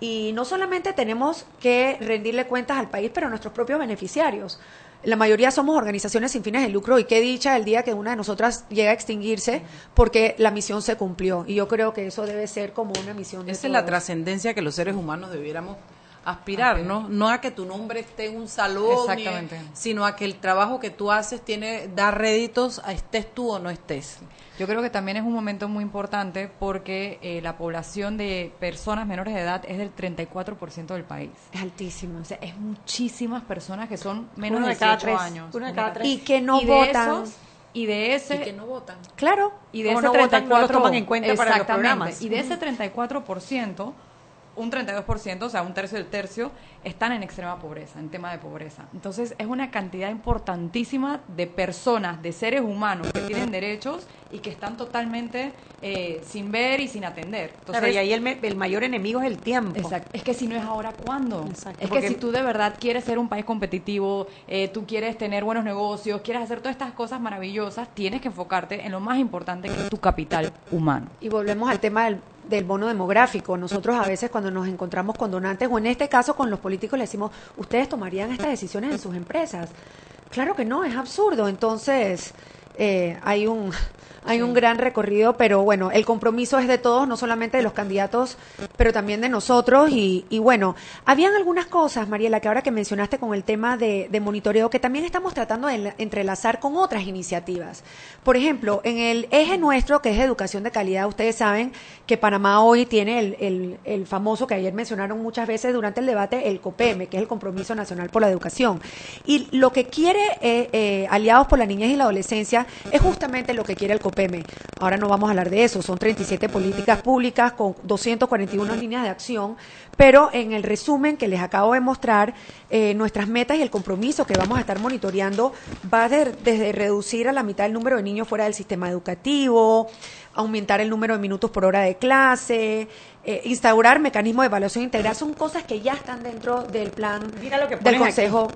y no solamente tenemos que rendirle cuentas al país, pero a nuestros propios beneficiarios. La mayoría somos organizaciones sin fines de lucro y qué dicha el día que una de nosotras llega a extinguirse porque la misión se cumplió. Y yo creo que eso debe ser como una misión de Esa es la trascendencia que los seres humanos debiéramos aspirar, ¿no? No a que tu nombre esté en un salón, Exactamente. sino a que el trabajo que tú haces tiene da réditos, a estés tú o no estés. Yo creo que también es un momento muy importante porque eh, la población de personas menores de edad es del 34% del país. Es altísimo. O sea, es muchísimas personas que son menos Uno de de cada 18 tres, años. uno de cada tres. Y que no Y de votan. esos- y de ese Y que no votan. Claro. y de ese no votan, 34 no los toman en cuenta para los Exactamente. programas. Y de ese 34%, un 32%, o sea, un tercio del tercio, están en extrema pobreza, en tema de pobreza. Entonces, es una cantidad importantísima de personas, de seres humanos que tienen derechos y que están totalmente eh, sin ver y sin atender. Entonces, Claro, y ahí el, me- el mayor enemigo es el tiempo. Exacto. Es que si no es ahora, ¿cuándo? Exacto, Es que si tú de verdad quieres ser un país competitivo, eh, tú quieres tener buenos negocios, quieres hacer todas estas cosas maravillosas, tienes que enfocarte en lo más importante que es tu capital humano. Y volvemos al tema del, del bono demográfico. Nosotros a veces cuando nos encontramos con donantes, o en este caso con los políticos, le decimos, ¿ustedes tomarían estas decisiones en sus empresas? Claro que no, es absurdo. Entonces, eh, hay un hay un gran recorrido, pero bueno, el compromiso es de todos, no solamente de los candidatos, pero también de nosotros. Y, y bueno, habían algunas cosas, Mariela, que ahora que mencionaste con el tema de, de monitoreo, que también estamos tratando de entrelazar con otras iniciativas. Por ejemplo, en el eje nuestro, que es educación de calidad, ustedes saben que Panamá hoy tiene el, el, el famoso que ayer mencionaron muchas veces durante el debate, el COPEME, que es el Compromiso Nacional por la Educación. Y lo que quiere eh, eh, Aliados por la Niñez y la Adolescencia es justamente lo que quiere el COPEME. Ahora no vamos a hablar de eso, son 37 políticas públicas con 241 líneas de acción, pero en el resumen que les acabo de mostrar, eh, nuestras metas y el compromiso que vamos a estar monitoreando va de- desde reducir a la mitad el número de niños fuera del sistema educativo, aumentar el número de minutos por hora de clase, eh, instaurar mecanismos de evaluación integral, son cosas que ya están dentro del plan Mira lo que del Consejo.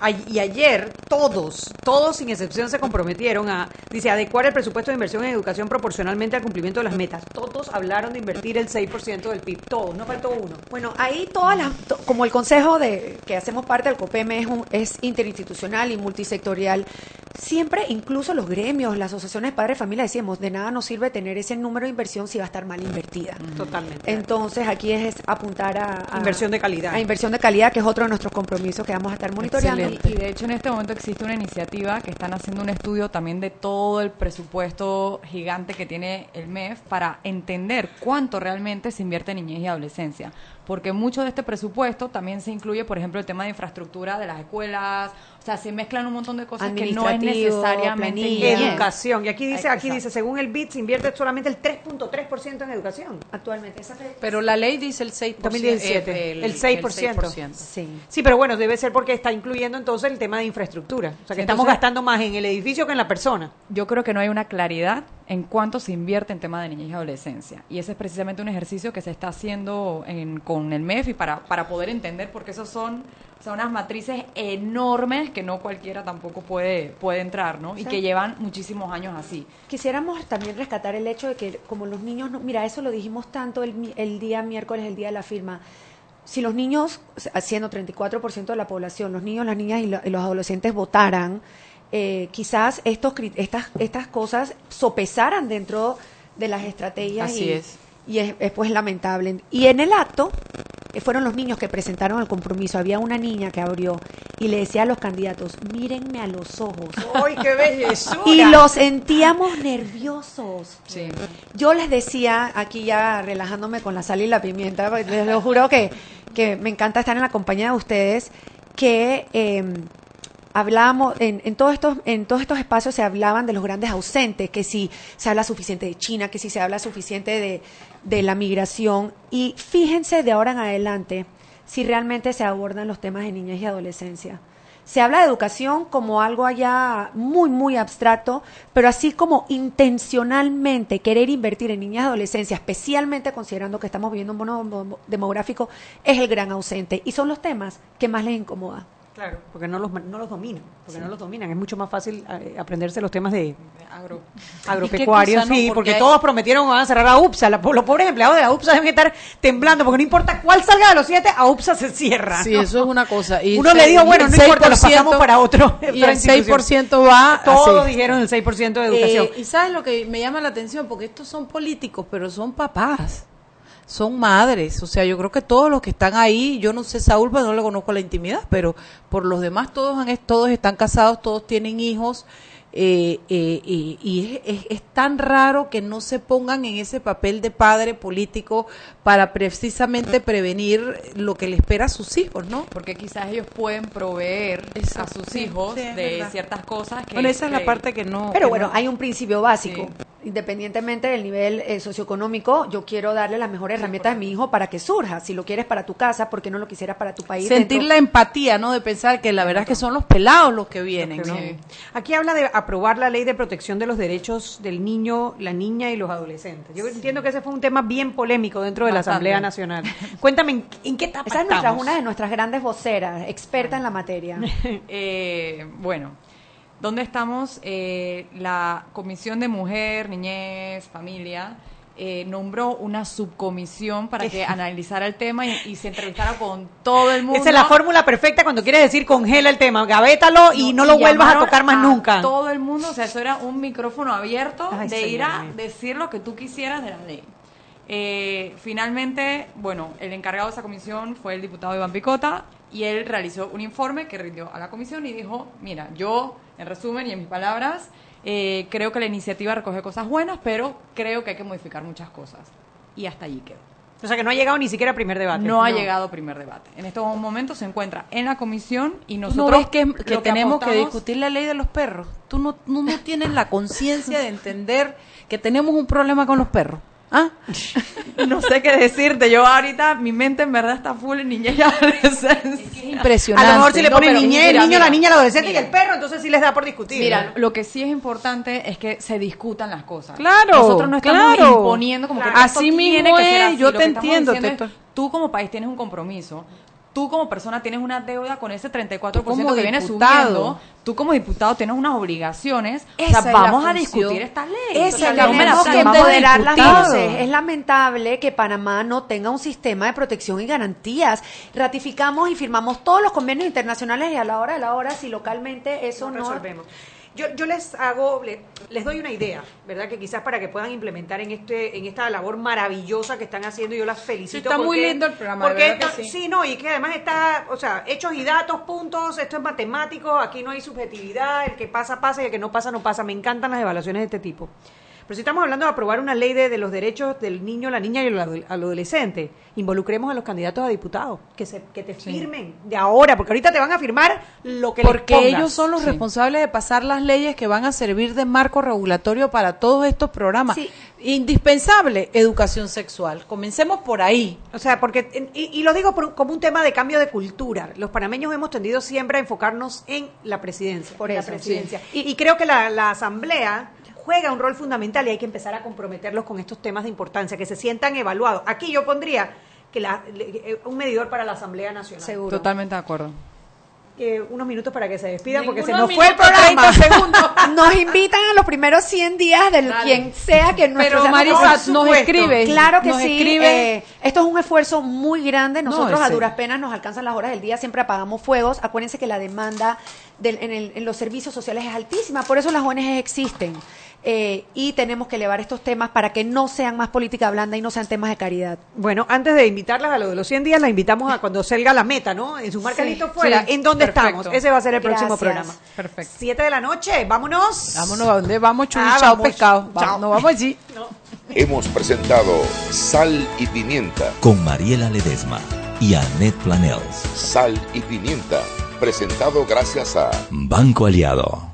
aquí. Y ayer todos, todos sin excepción se comprometieron a, dice, adecuar el presupuesto de inversión en educación proporcionalmente al cumplimiento de las metas. Todos hablaron de invertir el 6% del PIB, todos, no faltó uno. Bueno, ahí todas las, to- como el consejo de que hacemos parte del COPEME es, un- es interinstitucional y multisectorial, siempre incluso los gremios, las asociaciones de padres de familia decíamos, de nada nos sirve tener ese número de inversión si va a estar mal invertida. Totalmente. Entonces aquí es apuntar a, a- Inversión de calidad. A inversión de calidad, que es otro de nuestros compromisos que vamos a estar monitoreando. Y, y de hecho en este momento existe una iniciativa que están haciendo un estudio también de todo el presupuesto gigante que tiene el MEF para entender cuánto realmente se invierte en niñez y adolescencia. Porque mucho de este presupuesto también se incluye, por ejemplo, el tema de infraestructura de las escuelas, o sea, se mezclan un montón de cosas que no es necesariamente planilla. Educación. Y aquí dice, aquí exacto. dice, según el BID se invierte solamente el 3.3% en educación. Actualmente, Pero la ley dice el 6%. 2017, eh, el 6%. Sí. Sí, pero bueno, debe ser porque está incluyendo entonces el tema de infraestructura. O sea, que Sí, estamos entonces- gastando más en el edificio que en la persona. Yo creo que no hay una claridad en cuánto se invierte en tema de niñez y adolescencia. Y ese es precisamente un ejercicio que se está haciendo en- con el MEF y para, para poder entender, porque esos son, son unas matrices enormes que no cualquiera tampoco puede, puede entrar, ¿no? Y que llevan muchísimos años así. Quisiéramos también rescatar el hecho de que como los niños, no, mira, eso lo dijimos tanto el, el día miércoles, el día de la firma, si los niños, haciendo 34% de la población, los niños, las niñas y los adolescentes votaran, eh, quizás estos, estas, estas cosas sopesaran dentro de las estrategias Así y, es. y es, es, pues lamentable. Y en el acto eh, fueron los niños que presentaron el compromiso. Había una niña que abrió y le decía a los candidatos, mírenme a los ojos. ¡Ay, qué bellezura! Y los sentíamos nerviosos. Sí. Yo les decía, aquí ya relajándome con la sal y la pimienta, les lo juro que, que me encanta estar en la compañía de ustedes, que eh, hablábamos, en, en, todos estos, en todos estos espacios se hablaban de los grandes ausentes, que si se habla suficiente de China, que si se habla suficiente de, de la migración. Y fíjense de ahora en adelante si realmente se abordan los temas de niñez y adolescencia. Se habla de educación como algo allá muy, muy abstracto, pero así como intencionalmente querer invertir en niñas y adolescencia, especialmente considerando que estamos viviendo un bono demográfico, es el gran ausente. Y son los temas que más les incomoda. Claro, porque no los, no los dominan, porque sí. no los dominan. Es mucho más fácil eh, aprenderse los temas de Agro. agropecuarios, no? sí, Porque porque, hay- todos prometieron que van a cerrar a UPSA. La- los pobres empleados de la UPSA deben estar temblando, porque no importa cuál salga de los siete, a UPSA se cierra. Sí, eso es una cosa. Y Uno se- le dijo, bueno, no importa, lo 6%, pasamos para otro. Y el institución. 6% va Todos dijeron el 6% de educación. Eh, y sabes lo que me llama la atención, porque estos son políticos, pero son papás, son madres. O sea, yo creo que todos los que están ahí, yo no sé Saúl, pues no le conozco la intimidad, pero por los demás todos, han, todos están casados, todos tienen hijos. Eh, eh, y y es, es- es tan raro que no se pongan en ese papel de padre político para precisamente prevenir lo que le espera a sus hijos, ¿no? Porque quizás ellos pueden proveer a sus Sí, hijos sí, de verdad. ciertas cosas que... Bueno, esa es la parte que no... Pero que bueno, no- hay un principio básico. Independientemente del nivel eh, socioeconómico, yo quiero darle las mejores herramientas a mi hijo para que surja. Si lo quieres para tu casa, ¿por qué no lo quisieras para tu país? sentir dentro- la empatía, ¿no? De pensar que la verdad es que son los pelados los que vienen, ¿no? Sí. Aquí habla de aprobar la ley de protección de los derechos del niño, la niña y los adolescentes. Yo entiendo que ese fue un tema bien polémico dentro de la. Asamblea Nacional. Cuéntame, ¿en, en qué etapa Esa es nuestra, una de nuestras grandes voceras, experta en la materia. Eh, bueno, ¿dónde estamos? Eh, la Comisión de Mujer, Niñez, Familia eh, nombró una subcomisión para que analizara el tema y, y se entrevistara con todo el mundo. Esa es la fórmula perfecta cuando quieres decir congela el tema, gavétalo y no, lo vuelvas a tocar más nunca. Todo el mundo, o sea, eso era un micrófono abierto Ay, de ir a decir lo que tú quisieras de la ley. Eh, finalmente, bueno, el encargado de esa comisión fue el diputado Iván Picota y él realizó un informe que rindió a la comisión y dijo, mira, yo, en resumen y en mis palabras, eh, creo que la iniciativa recoge cosas buenas, pero creo que hay que modificar muchas cosas. Y hasta allí quedó. O sea que no ha llegado ni siquiera a primer debate. No, ha llegado a primer debate. En estos momentos se encuentra en la comisión y ¿Tú nosotros no ves que, tenemos que discutir la ley de los perros? ¿Tú no, no, no tienes la conciencia de entender que tenemos un problema con los perros? ¿Ah? no sé qué decirte. Yo ahorita, mi mente en verdad está full en niñez y adolescencia. impresionante. A lo mejor si le ponen niñez, el niño, mira, la niña, el adolescente mira. y el perro, entonces sí les da por discutir. Mira, lo que sí es importante es que se discutan las cosas. Claro, Nosotros no estamos claro. imponiendo como Claro. que esto Así tiene mismo que ser es, así. yo Lo te entiendo, te es, tú como país tienes un compromiso. Tú como persona tienes una deuda con ese 34% Tú como que viene subiendo. Tú como diputado tienes unas obligaciones. Esa o sea, es la vamos a discutir esta ley. Esa la no Tenemos que empoderar las voces. Es lamentable que Panamá no tenga un sistema de protección y garantías. Ratificamos y firmamos todos los convenios internacionales y a la hora de la hora, si localmente eso no no, resolvemos. Yo, yo les hago, le- les doy una idea, ¿verdad? Que quizás para que puedan implementar en este, en esta labor maravillosa que están haciendo, yo las felicito. está muy porque- lindo el programa, Porque verdad que esto- sí. no, y que además está, o sea, hechos y datos, puntos, esto es matemático, aquí no hay subjetividad, el que pasa, pasa y el que no pasa, no pasa. Me encantan las evaluaciones de este tipo. Pero si estamos hablando de aprobar una ley de, de los derechos del niño, la niña y el adolescente, involucremos a los candidatos a diputados, que, se, que te firmen de ahora, porque ahorita te van a firmar lo que les Porque ellos son los Sí. responsables de pasar las leyes que van a servir de marco regulatorio para todos estos programas. Indispensable, educación sexual. Comencemos por ahí. O sea, porque, y, y lo digo por un- como un tema de cambio de cultura. Los panameños hemos tendido siempre a enfocarnos en la presidencia. Por la presidencia. Y, y creo que la, la asamblea juega un rol fundamental y hay que empezar a comprometerlos con estos temas de importancia, que se sientan evaluados. Aquí yo pondría que la- eh, un medidor para la Asamblea Nacional. Seguro. Totalmente de acuerdo. Eh, unos minutos para que se despidan, porque se nos fue el programa. 30 segundos. Nos invitan a los primeros 100 días de Dale. quien sea que nuestro Pero, Marisa, nos escribe, Claro que nos sí. escribe. eh, esto es un esfuerzo muy grande. Nosotros a duras penas nos alcanzan las horas del día, siempre apagamos fuegos. Acuérdense que la demanda del- en, el- en los servicios sociales es altísima, por eso las ONG existen. Eh, y tenemos que elevar estos temas para que no sean más política blanda y no sean temas de caridad. Bueno, antes de invitarlas a lo de los 100 días, la invitamos a cuando salga la meta, ¿no? En su marca Sí, listo fuera. sí, ¿En dónde perfecto. estamos? Ese va a ser el próximo programa. Perfecto. 7 de la noche, vámonos. Vámonos a donde vamos, Chuy, Ah, chao, vamos. pescado. Chao. Vamos, nos vamos allí. Hemos presentado Sal y Pimienta. Con Mariela Ledesma y Annette Planels. Sal y Pimienta. Presentado gracias a Banco Aliado.